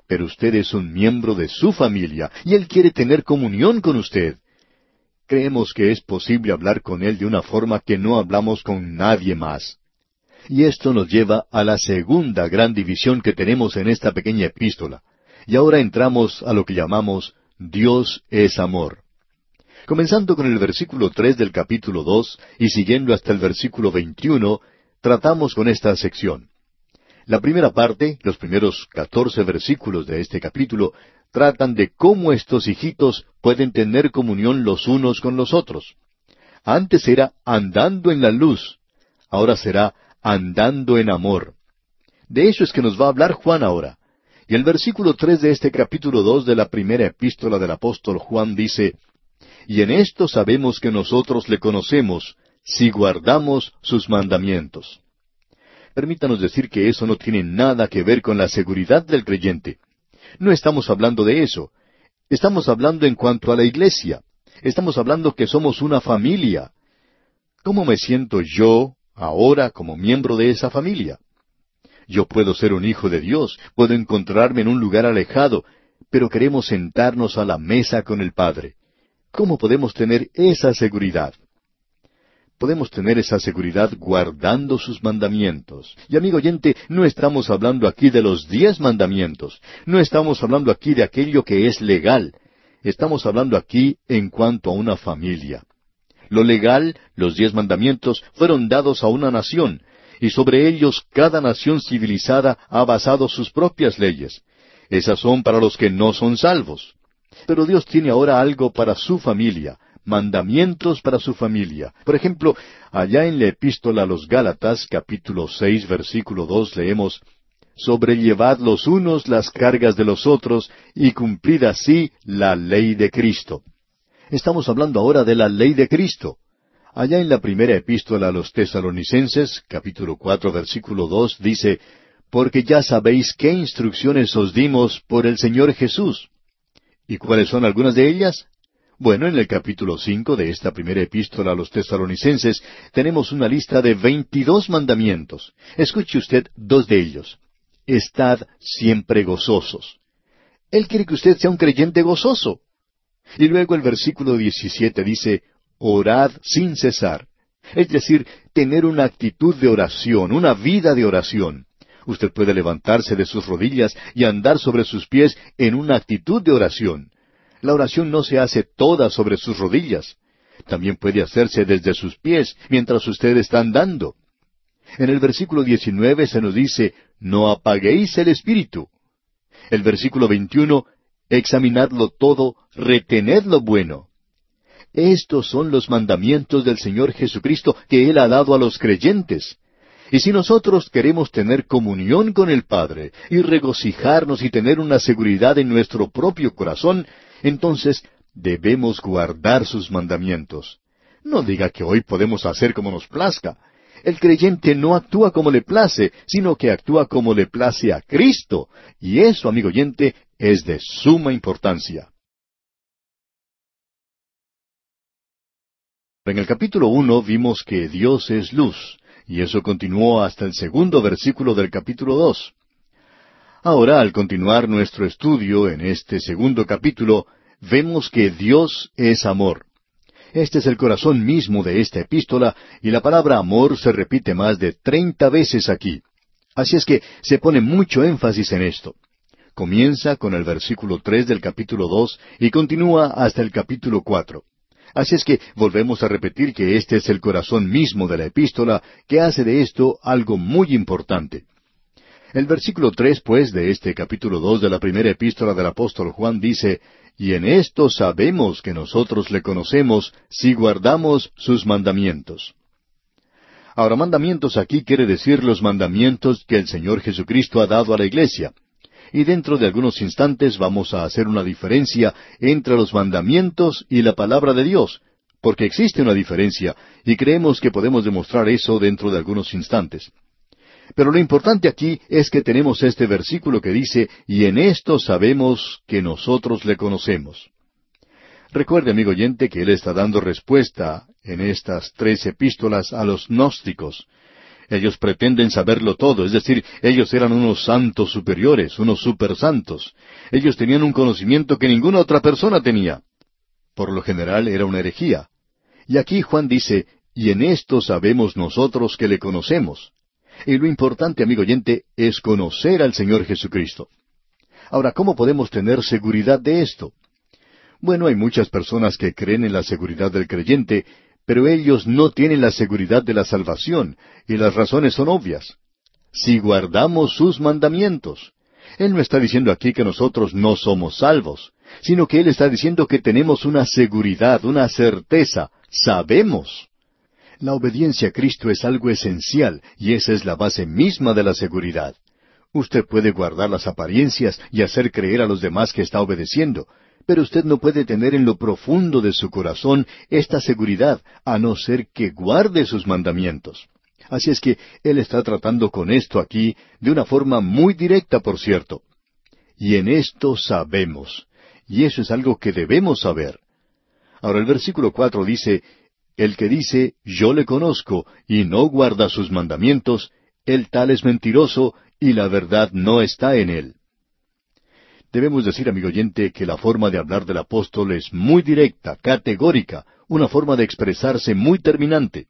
pero usted es un miembro de su familia y Él quiere tener comunión con usted. Creemos que es posible hablar con Él de una forma que no hablamos con nadie más. Y esto nos lleva a la segunda gran división que tenemos en esta pequeña epístola. Y ahora entramos a lo que llamamos Dios es amor. Comenzando con el versículo tres del capítulo dos y siguiendo hasta el versículo veintiuno, tratamos con esta sección. La primera parte, los primeros catorce versículos de este capítulo, tratan de cómo estos hijitos pueden tener comunión los unos con los otros. Antes era andando en la luz, ahora será andando en amor. De eso es que nos va a hablar Juan ahora. Y el versículo tres de este capítulo dos de la primera epístola del apóstol Juan dice, y en esto sabemos que nosotros le conocemos, si guardamos sus mandamientos. Permítanos decir que eso no tiene nada que ver con la seguridad del creyente. No estamos hablando de eso. Estamos hablando en cuanto a la iglesia. Estamos hablando que somos una familia. ¿Cómo me siento yo ahora como miembro de esa familia? Yo puedo ser un hijo de Dios, puedo encontrarme en un lugar alejado, pero queremos sentarnos a la mesa con el Padre. ¿Cómo podemos tener esa seguridad? Podemos tener esa seguridad guardando sus mandamientos. Y amigo oyente, no estamos hablando aquí de los diez mandamientos, no estamos hablando aquí de aquello que es legal, estamos hablando aquí en cuanto a una familia. Lo legal, los diez mandamientos, fueron dados a una nación, y sobre ellos cada nación civilizada ha basado sus propias leyes. Esas son para los que no son salvos. Pero Dios tiene ahora algo para su familia, mandamientos para su familia. Por ejemplo, allá en la epístola a los Gálatas, capítulo seis, versículo dos, leemos Sobrellevad los unos las cargas de los otros y cumplid así la ley de Cristo. Estamos hablando ahora de la ley de Cristo. Allá en la primera epístola a los tesalonicenses, capítulo cuatro, versículo dos, dice, Porque ya sabéis qué instrucciones os dimos por el Señor Jesús. ¿Y cuáles son algunas de ellas? Bueno, en el capítulo cinco de esta primera epístola a los tesalonicenses tenemos una lista de veintidós mandamientos. Escuche usted dos de ellos. Estad siempre gozosos. Él quiere que usted sea un creyente gozoso. Y luego el versículo diecisiete dice, orad sin cesar. Es decir, tener una actitud de oración, una vida de oración. Usted puede levantarse de sus rodillas y andar sobre sus pies en una actitud de oración. La oración no se hace toda sobre sus rodillas. También puede hacerse desde sus pies mientras usted está andando. En el versículo 19 se nos dice, no apaguéis el espíritu. El versículo 21, examinadlo todo, retened lo bueno. Estos son los mandamientos del Señor Jesucristo que Él ha dado a los creyentes. Y si nosotros queremos tener comunión con el Padre y regocijarnos y tener una seguridad en nuestro propio corazón, entonces debemos guardar sus mandamientos. No diga que hoy podemos hacer como nos plazca. El creyente no actúa como le place, sino que actúa como le place a Cristo. Y eso, amigo oyente, es de suma importancia. En el capítulo uno vimos que Dios es luz, y eso continuó hasta el segundo versículo del capítulo dos. Ahora, al continuar nuestro estudio en este segundo capítulo, vemos que Dios es amor. Este es el corazón mismo de esta epístola y la palabra amor se repite más de treinta veces aquí. Así es que se pone mucho énfasis en esto. Comienza con el versículo tres del capítulo dos y continúa hasta el capítulo cuatro. Así es que volvemos a repetir que este es el corazón mismo de la epístola que hace de esto algo muy importante. El versículo tres, pues, de este capítulo dos de la primera epístola del apóstol Juan dice, y en esto sabemos que nosotros le conocemos si guardamos sus mandamientos. Ahora, mandamientos aquí quiere decir los mandamientos que el Señor Jesucristo ha dado a la iglesia. Y dentro de algunos instantes vamos a hacer una diferencia entre los mandamientos y la palabra de Dios, porque existe una diferencia, y creemos que podemos demostrar eso dentro de algunos instantes. Pero lo importante aquí es que tenemos este versículo que dice, y en esto sabemos que nosotros le conocemos. Recuerde, amigo oyente, que él está dando respuesta en estas tres epístolas a los gnósticos. Ellos pretenden saberlo todo, es decir, ellos eran unos santos superiores, unos supersantos. Ellos tenían un conocimiento que ninguna otra persona tenía. Por lo general era una herejía. Y aquí Juan dice, y en esto sabemos nosotros que le conocemos. Y lo importante, amigo oyente, es conocer al Señor Jesucristo. Ahora, ¿cómo podemos tener seguridad de esto? Bueno, hay muchas personas que creen en la seguridad del creyente, pero ellos no tienen la seguridad de la salvación, y las razones son obvias. Si guardamos sus mandamientos. Él no está diciendo aquí que nosotros no somos salvos, sino que Él está diciendo que tenemos una seguridad, una certeza, sabemos. La obediencia a Cristo es algo esencial y esa es la base misma de la seguridad. Usted puede guardar las apariencias y hacer creer a los demás que está obedeciendo, pero usted no puede tener en lo profundo de su corazón esta seguridad a no ser que guarde sus mandamientos. Así es que Él está tratando con esto aquí de una forma muy directa, por cierto. Y en esto sabemos. Y eso es algo que debemos saber. Ahora el versículo cuatro dice, el que dice, yo le conozco, y no guarda sus mandamientos, el tal es mentiroso, y la verdad no está en él. Debemos decir, amigo oyente, que la forma de hablar del apóstol es muy directa, categórica, una forma de expresarse muy terminante.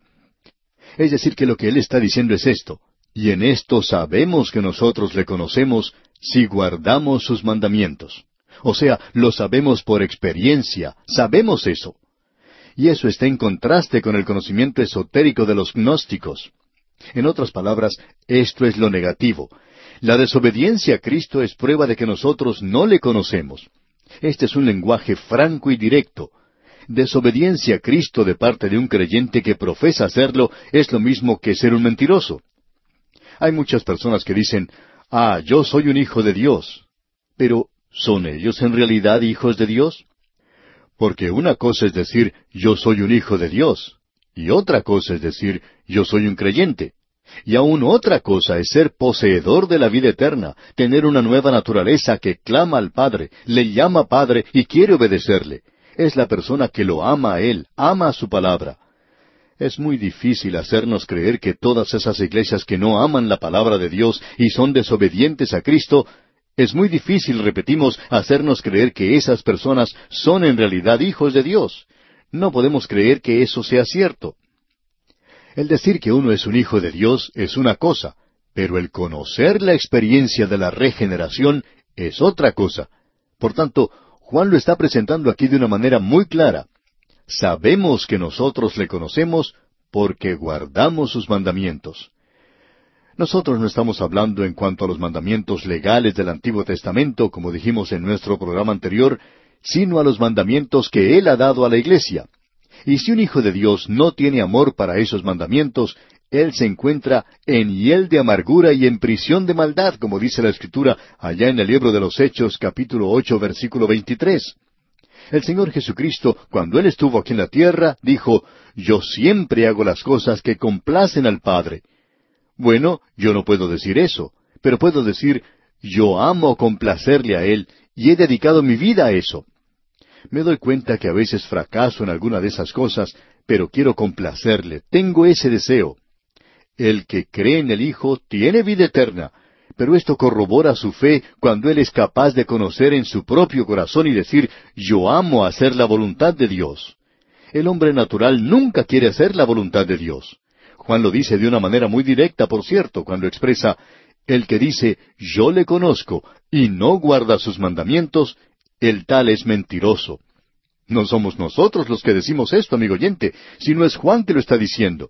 Es decir, que lo que él está diciendo es esto, y en esto sabemos que nosotros le conocemos si guardamos sus mandamientos. O sea, lo sabemos por experiencia, sabemos eso y eso está en contraste con el conocimiento esotérico de los gnósticos. En otras palabras, esto es lo negativo. La desobediencia a Cristo es prueba de que nosotros no le conocemos. Este es un lenguaje franco y directo. Desobediencia a Cristo de parte de un creyente que profesa hacerlo es lo mismo que ser un mentiroso. Hay muchas personas que dicen, ah, yo soy un hijo de Dios. Pero, ¿son ellos en realidad hijos de Dios? Porque una cosa es decir, yo soy un hijo de Dios, y otra cosa es decir, yo soy un creyente. Y aún otra cosa es ser poseedor de la vida eterna, tener una nueva naturaleza que clama al Padre, le llama Padre y quiere obedecerle. Es la persona que lo ama a Él, ama a su palabra. Es muy difícil hacernos creer que todas esas iglesias que no aman la palabra de Dios y son desobedientes a Cristo es muy difícil, repetimos, hacernos creer que esas personas son en realidad hijos de Dios. No podemos creer que eso sea cierto. El decir que uno es un hijo de Dios es una cosa, Pero el conocer la experiencia de la regeneración es otra cosa. Por tanto, Juan lo está presentando aquí de una manera muy clara. Sabemos que nosotros le conocemos porque guardamos sus mandamientos. Nosotros no estamos hablando en cuanto a los mandamientos legales del Antiguo Testamento, como dijimos en nuestro programa anterior, sino a los mandamientos que Él ha dado a la iglesia. Y si un hijo de Dios no tiene amor para esos mandamientos, él se encuentra en hiel de amargura y en prisión de maldad, como dice la Escritura allá en el libro de los Hechos capítulo ocho versículo veintitrés. El Señor Jesucristo, cuando Él estuvo aquí en la tierra, dijo, Yo siempre hago las cosas que complacen al Padre. Bueno, yo no puedo decir eso, pero puedo decir, Yo amo complacerle a Él y he dedicado mi vida a eso. Me doy cuenta que a veces fracaso en alguna de esas cosas, pero quiero complacerle, tengo ese deseo. El que cree en el Hijo tiene vida eterna, pero esto corrobora su fe cuando él es capaz de conocer en su propio corazón y decir, yo amo hacer la voluntad de Dios. El hombre natural nunca quiere hacer la voluntad de Dios. Juan lo dice de una manera muy directa, por cierto, cuando expresa, el que dice, yo le conozco, y no guarda sus mandamientos, el tal es mentiroso. No somos nosotros los que decimos esto, amigo oyente, sino es Juan que lo está diciendo.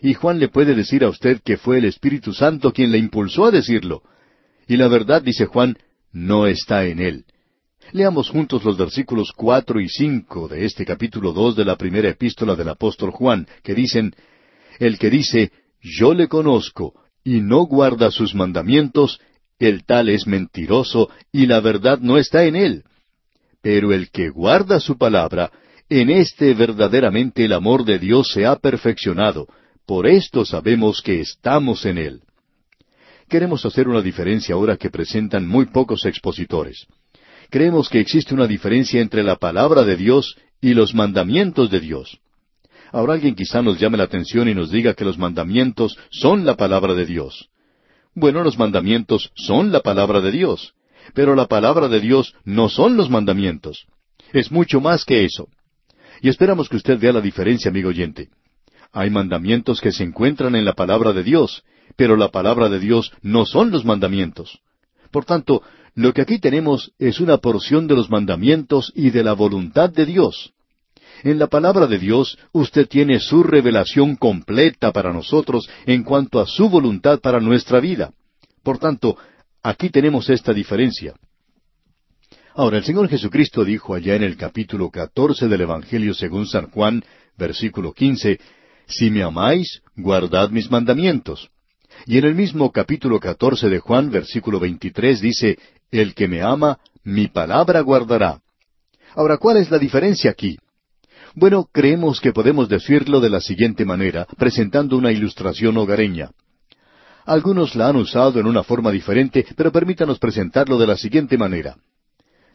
Y Juan le puede decir a usted que fue el Espíritu Santo quien le impulsó a decirlo. Y la verdad, dice Juan, no está en él. Leamos juntos los versículos cuatro y cinco de este capítulo dos de la primera epístola del apóstol Juan, que dicen, El que dice, Yo le conozco, y no guarda sus mandamientos, el tal es mentiroso, y la verdad no está en él. Pero el que guarda su palabra, en éste verdaderamente el amor de Dios se ha perfeccionado, por esto sabemos que estamos en Él. Queremos hacer una diferencia ahora que presentan muy pocos expositores. Creemos que existe una diferencia entre la palabra de Dios y los mandamientos de Dios. Ahora alguien quizá nos llame la atención y nos diga que los mandamientos son la palabra de Dios. Bueno, los mandamientos son la palabra de Dios, pero la palabra de Dios no son los mandamientos. Es mucho más que eso. Y esperamos que usted vea la diferencia, amigo oyente. Hay mandamientos que se encuentran en la palabra de Dios, pero la palabra de Dios no son los mandamientos. Por tanto, lo que aquí tenemos es una porción de los mandamientos y de la voluntad de Dios. En la palabra de Dios usted tiene su revelación completa para nosotros en cuanto a su voluntad para nuestra vida. Por tanto, aquí tenemos esta diferencia. Ahora, el Señor Jesucristo dijo allá en el capítulo catorce del Evangelio según San Juan, versículo quince, si me amáis, guardad mis mandamientos. Y en el mismo capítulo catorce de Juan, versículo veintitrés, dice, El que me ama, mi palabra guardará. Ahora, ¿cuál es la diferencia aquí? Bueno, creemos que podemos decirlo de la siguiente manera, presentando una ilustración hogareña. Algunos la han usado en una forma diferente, pero permítanos presentarlo de la siguiente manera.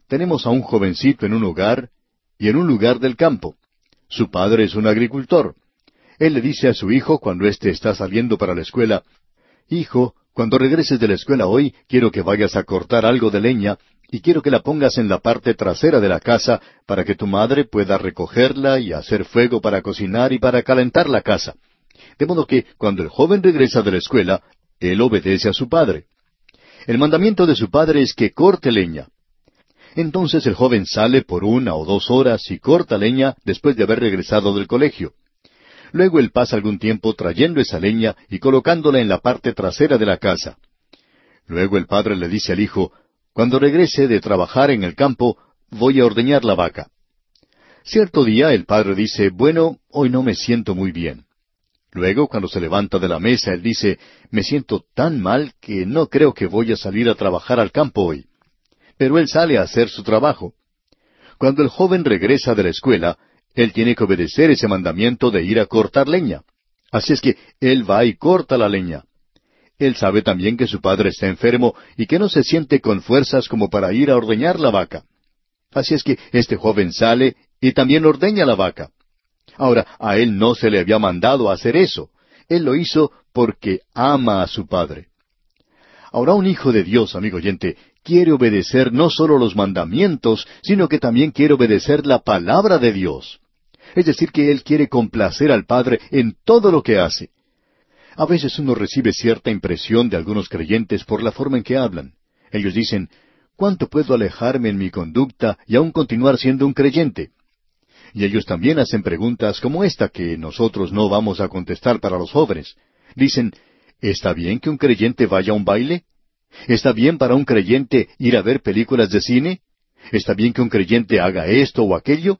Tenemos a un jovencito en un hogar y en un lugar del campo. Su padre es un agricultor. Él le dice a su hijo cuando éste está saliendo para la escuela, Hijo, cuando regreses de la escuela hoy, quiero que vayas a cortar algo de leña y quiero que la pongas en la parte trasera de la casa para que tu madre pueda recogerla y hacer fuego para cocinar y para calentar la casa. De modo que cuando el joven regresa de la escuela, él obedece a su padre. El mandamiento de su padre es que corte leña. Entonces el joven sale por una o dos horas y corta leña después de haber regresado del colegio. Luego él pasa algún tiempo trayendo esa leña y colocándola en la parte trasera de la casa. Luego el padre le dice al hijo, Cuando regrese de trabajar en el campo, voy a ordeñar la vaca. Cierto día el padre dice, Bueno, hoy no me siento muy bien. Luego, cuando se levanta de la mesa, él dice, Me siento tan mal que no creo que voy a salir a trabajar al campo hoy. Pero él sale a hacer su trabajo. Cuando el joven regresa de la escuela, él tiene que obedecer ese mandamiento de ir a cortar leña. Así es que él va y corta la leña. Él sabe también que su padre está enfermo y que no se siente con fuerzas como para ir a ordeñar la vaca. Así es que este joven sale y también ordeña la vaca. Ahora, a él no se le había mandado hacer eso. Él lo hizo porque ama a su padre. Ahora un hijo de Dios, amigo oyente, quiere obedecer no solo los mandamientos, sino que también quiere obedecer la palabra de Dios. Es decir, que Él quiere complacer al Padre en todo lo que hace. A veces uno recibe cierta impresión de algunos creyentes por la forma en que hablan. Ellos dicen, ¿cuánto puedo alejarme en mi conducta y aún continuar siendo un creyente? Y ellos también hacen preguntas como esta que nosotros no vamos a contestar para los jóvenes. Dicen, ¿está bien que un creyente vaya a un baile? ¿Está bien para un creyente ir a ver películas de cine? ¿Está bien que un creyente haga esto o aquello?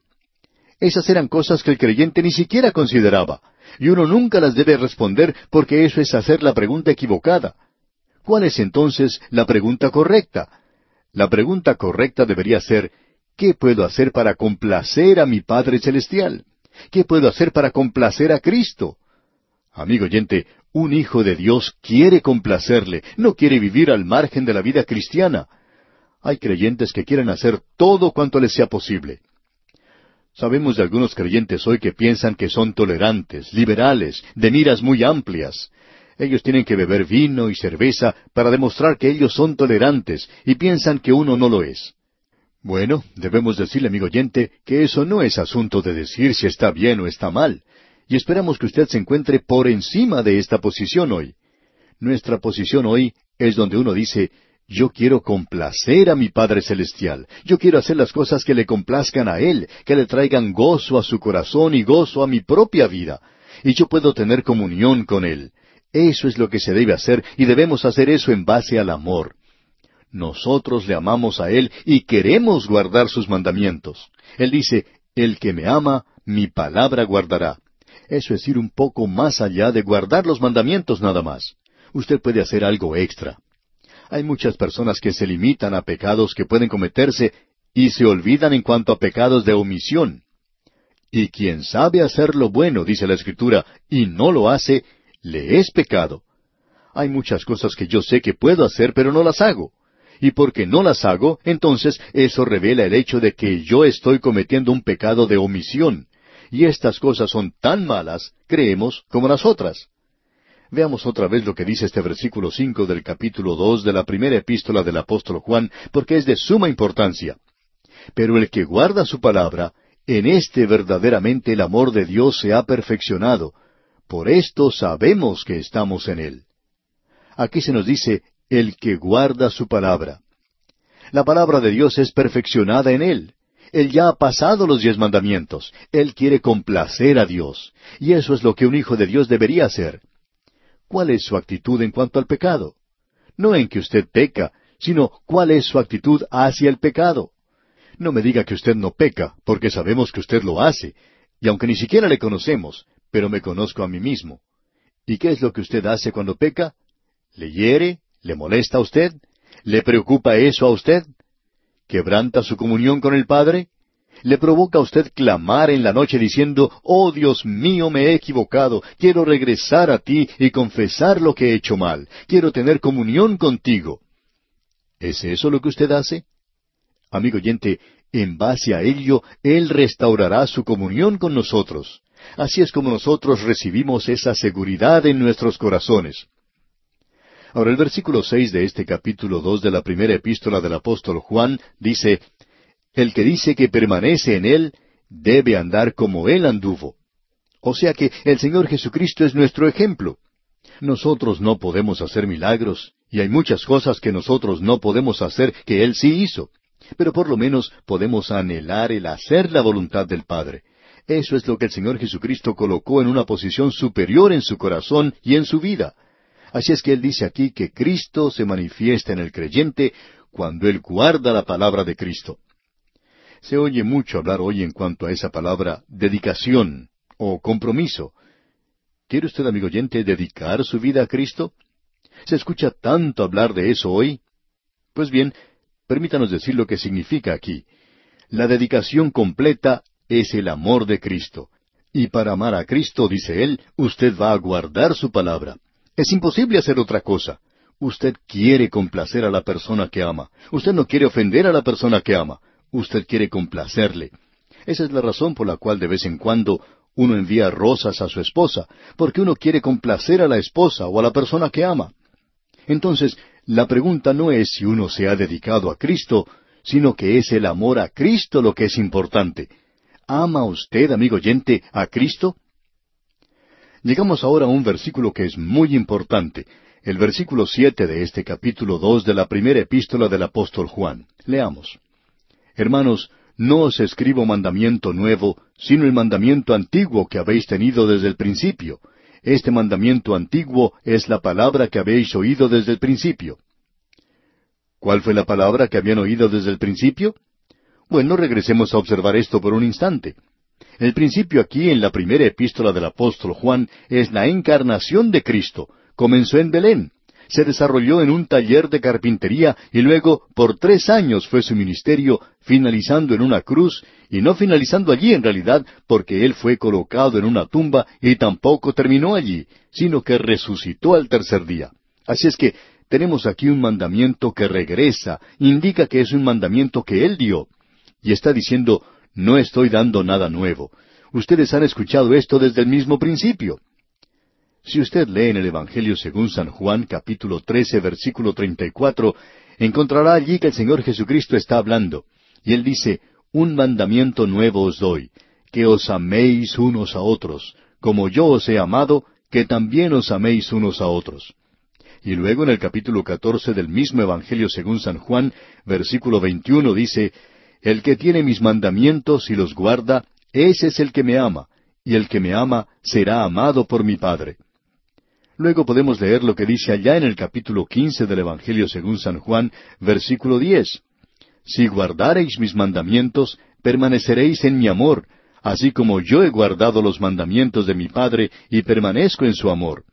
Esas eran cosas que el creyente ni siquiera consideraba, y uno nunca las debe responder porque eso es hacer la pregunta equivocada. ¿Cuál es entonces la pregunta correcta? La pregunta correcta debería ser, ¿qué puedo hacer para complacer a mi Padre Celestial? ¿Qué puedo hacer para complacer a Cristo? Amigo oyente, un hijo de Dios quiere complacerle, no quiere vivir al margen de la vida cristiana. Hay creyentes que quieren hacer todo cuanto les sea posible. Sabemos de algunos creyentes hoy que piensan que son tolerantes, liberales, de miras muy amplias. Ellos tienen que beber vino y cerveza para demostrar que ellos son tolerantes y piensan que uno no lo es. Bueno, debemos decirle, amigo oyente, que eso no es asunto de decir si está bien o está mal, y esperamos que usted se encuentre por encima de esta posición hoy. Nuestra posición hoy es donde uno dice, yo quiero complacer a mi Padre Celestial. Yo quiero hacer las cosas que le complazcan a Él, que le traigan gozo a su corazón y gozo a mi propia vida. Y yo puedo tener comunión con Él. Eso es lo que se debe hacer y debemos hacer eso en base al amor. Nosotros le amamos a Él y queremos guardar sus mandamientos. Él dice, El que me ama, mi palabra guardará. Eso es ir un poco más allá de guardar los mandamientos nada más. Usted puede hacer algo extra. Hay muchas personas que se limitan a pecados que pueden cometerse y se olvidan en cuanto a pecados de omisión. Y quien sabe hacer lo bueno, dice la Escritura, y no lo hace, le es pecado. Hay muchas cosas que yo sé que puedo hacer, pero no las hago. Y porque no las hago, entonces eso revela el hecho de que yo estoy cometiendo un pecado de omisión. Y estas cosas son tan malas, creemos, como las otras. Veamos otra vez lo que dice este versículo cinco del capítulo dos de la primera epístola del apóstol Juan, porque es de suma importancia. Pero el que guarda su palabra, en éste verdaderamente el amor de Dios se ha perfeccionado. Por esto sabemos que estamos en él. Aquí se nos dice, el que guarda su palabra. La palabra de Dios es perfeccionada en él. Él ya ha pasado los diez mandamientos. Él quiere complacer a Dios. Y eso es lo que un hijo de Dios debería hacer. ¿Cuál es su actitud en cuanto al pecado? No en que usted peca, sino cuál es su actitud hacia el pecado. No me diga que usted no peca, porque sabemos que usted lo hace, y aunque ni siquiera le conocemos, pero me conozco a mí mismo. ¿Y qué es lo que usted hace cuando peca? ¿Le hiere? ¿Le molesta a usted? ¿Le preocupa eso a usted? ¿Quebranta su comunión con el Padre? Le provoca a usted clamar en la noche diciendo, Oh Dios mío, me he equivocado, quiero regresar a ti y confesar lo que he hecho mal, quiero tener comunión contigo. ¿Es eso lo que usted hace? Amigo oyente, en base a ello, Él restaurará su comunión con nosotros. Así es como nosotros recibimos esa seguridad en nuestros corazones. Ahora el versículo seis de este capítulo dos de la primera epístola del apóstol Juan dice el que dice que permanece en Él debe andar como Él anduvo. O sea que el Señor Jesucristo es nuestro ejemplo. Nosotros no podemos hacer milagros, y hay muchas cosas que nosotros no podemos hacer que Él sí hizo, pero por lo menos podemos anhelar el hacer la voluntad del Padre. Eso es lo que el Señor Jesucristo colocó en una posición superior en su corazón y en su vida. Así es que Él dice aquí que Cristo se manifiesta en el creyente cuando Él guarda la palabra de Cristo. Se oye mucho hablar hoy en cuanto a esa palabra dedicación o compromiso. ¿Quiere usted, amigo oyente, dedicar su vida a Cristo? ¿Se escucha tanto hablar de eso hoy? Pues bien, permítanos decir lo que significa aquí. La dedicación completa es el amor de Cristo. Y para amar a Cristo, dice él, usted va a guardar su palabra. Es imposible hacer otra cosa. Usted quiere complacer a la persona que ama. Usted no quiere ofender a la persona que ama. Usted quiere complacerle. Esa es la razón por la cual de vez en cuando uno envía rosas a su esposa, porque uno quiere complacer a la esposa o a la persona que ama. Entonces, la pregunta no es si uno se ha dedicado a Cristo, sino que es el amor a Cristo lo que es importante. ¿Ama usted, amigo oyente, a Cristo? Llegamos ahora a un versículo que es muy importante, el versículo siete de este capítulo dos de la primera epístola del apóstol Juan. Leamos. Hermanos, no os escribo mandamiento nuevo, sino el mandamiento antiguo que habéis tenido desde el principio. Este mandamiento antiguo es la palabra que habéis oído desde el principio. ¿Cuál fue la palabra que habían oído desde el principio? Bueno, regresemos a observar esto por un instante. El principio aquí en la primera epístola del apóstol Juan es la encarnación de Cristo. Comenzó en Belén, se desarrolló en un taller de carpintería y luego por tres años fue su ministerio, finalizando en una cruz, y no finalizando allí en realidad, porque él fue colocado en una tumba y tampoco terminó allí, sino que resucitó al tercer día. Así es que tenemos aquí un mandamiento que regresa, indica que es un mandamiento que Él dio. Y está diciendo, no estoy dando nada nuevo. Ustedes han escuchado esto desde el mismo principio. Si usted lee en el Evangelio según San Juan capítulo 13 versículo 34, encontrará allí que el Señor Jesucristo está hablando. Y Él dice, Un mandamiento nuevo os doy, que os améis unos a otros, como yo os he amado, que también os améis unos a otros. Y luego en el capítulo catorce del mismo Evangelio según San Juan, versículo veintiuno dice, El que tiene mis mandamientos y los guarda, ese es el que me ama, y el que me ama será amado por mi Padre. Luego podemos leer lo que dice allá en el capítulo quince del Evangelio según San Juan, versículo diez. Si guardareis mis mandamientos, permaneceréis en mi amor, así como yo he guardado los mandamientos de mi Padre y permanezco en su amor.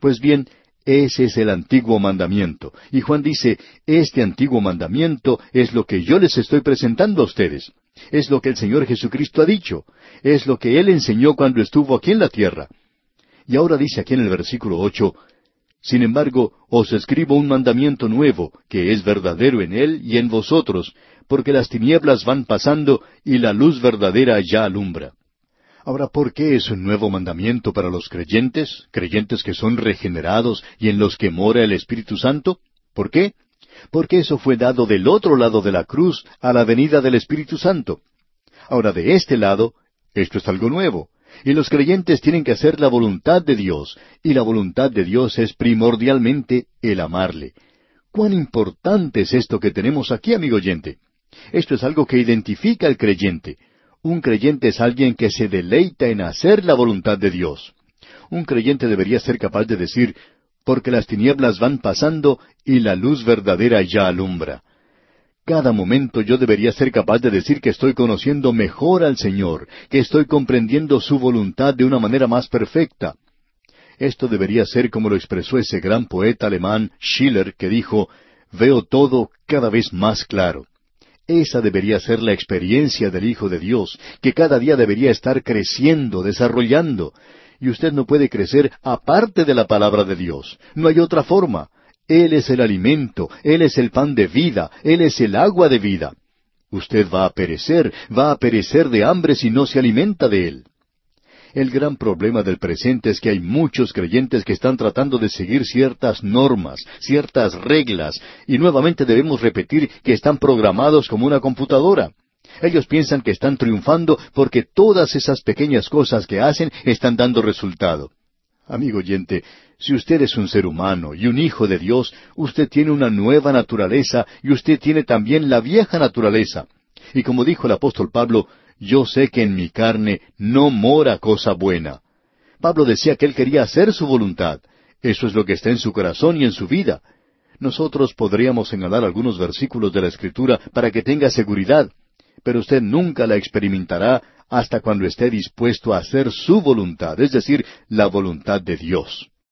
Pues bien, ese es el antiguo mandamiento. Y Juan dice, este antiguo mandamiento es lo que yo les estoy presentando a ustedes. Es lo que el Señor Jesucristo ha dicho. Es lo que Él enseñó cuando estuvo aquí en la tierra. Y ahora dice aquí en el versículo ocho, Sin embargo, os escribo un mandamiento nuevo, que es verdadero en Él y en vosotros, porque las tinieblas van pasando y la luz verdadera ya alumbra. Ahora, ¿por qué es un nuevo mandamiento para los creyentes, creyentes que son regenerados y en los que mora el Espíritu Santo? ¿Por qué? Porque eso fue dado del otro lado de la cruz a la venida del Espíritu Santo. Ahora, de este lado, esto es algo nuevo. Y los creyentes tienen que hacer la voluntad de Dios, y la voluntad de Dios es primordialmente el amarle. ¿Cuán importante es esto que tenemos aquí, amigo oyente? Esto es algo que identifica al creyente. Un creyente es alguien que se deleita en hacer la voluntad de Dios. Un creyente debería ser capaz de decir, porque las tinieblas van pasando y la luz verdadera ya alumbra. Cada momento yo debería ser capaz de decir que estoy conociendo mejor al Señor, que estoy comprendiendo su voluntad de una manera más perfecta. Esto debería ser como lo expresó ese gran poeta alemán Schiller, que dijo, Veo todo cada vez más claro. Esa debería ser la experiencia del Hijo de Dios, que cada día debería estar creciendo, desarrollando. Y usted no puede crecer aparte de la palabra de Dios. No hay otra forma. Él es el alimento, Él es el pan de vida, Él es el agua de vida. Usted va a perecer, va a perecer de hambre si no se alimenta de Él. El gran problema del presente es que hay muchos creyentes que están tratando de seguir ciertas normas, ciertas reglas, y nuevamente debemos repetir que están programados como una computadora. Ellos piensan que están triunfando porque todas esas pequeñas cosas que hacen están dando resultado. Amigo oyente, si usted es un ser humano y un hijo de Dios, usted tiene una nueva naturaleza y usted tiene también la vieja naturaleza. Y como dijo el apóstol Pablo, yo sé que en mi carne no mora cosa buena. Pablo decía que él quería hacer su voluntad. Eso es lo que está en su corazón y en su vida. Nosotros podríamos señalar algunos versículos de la Escritura para que tenga seguridad, pero usted nunca la experimentará hasta cuando esté dispuesto a hacer su voluntad, es decir, la voluntad de Dios.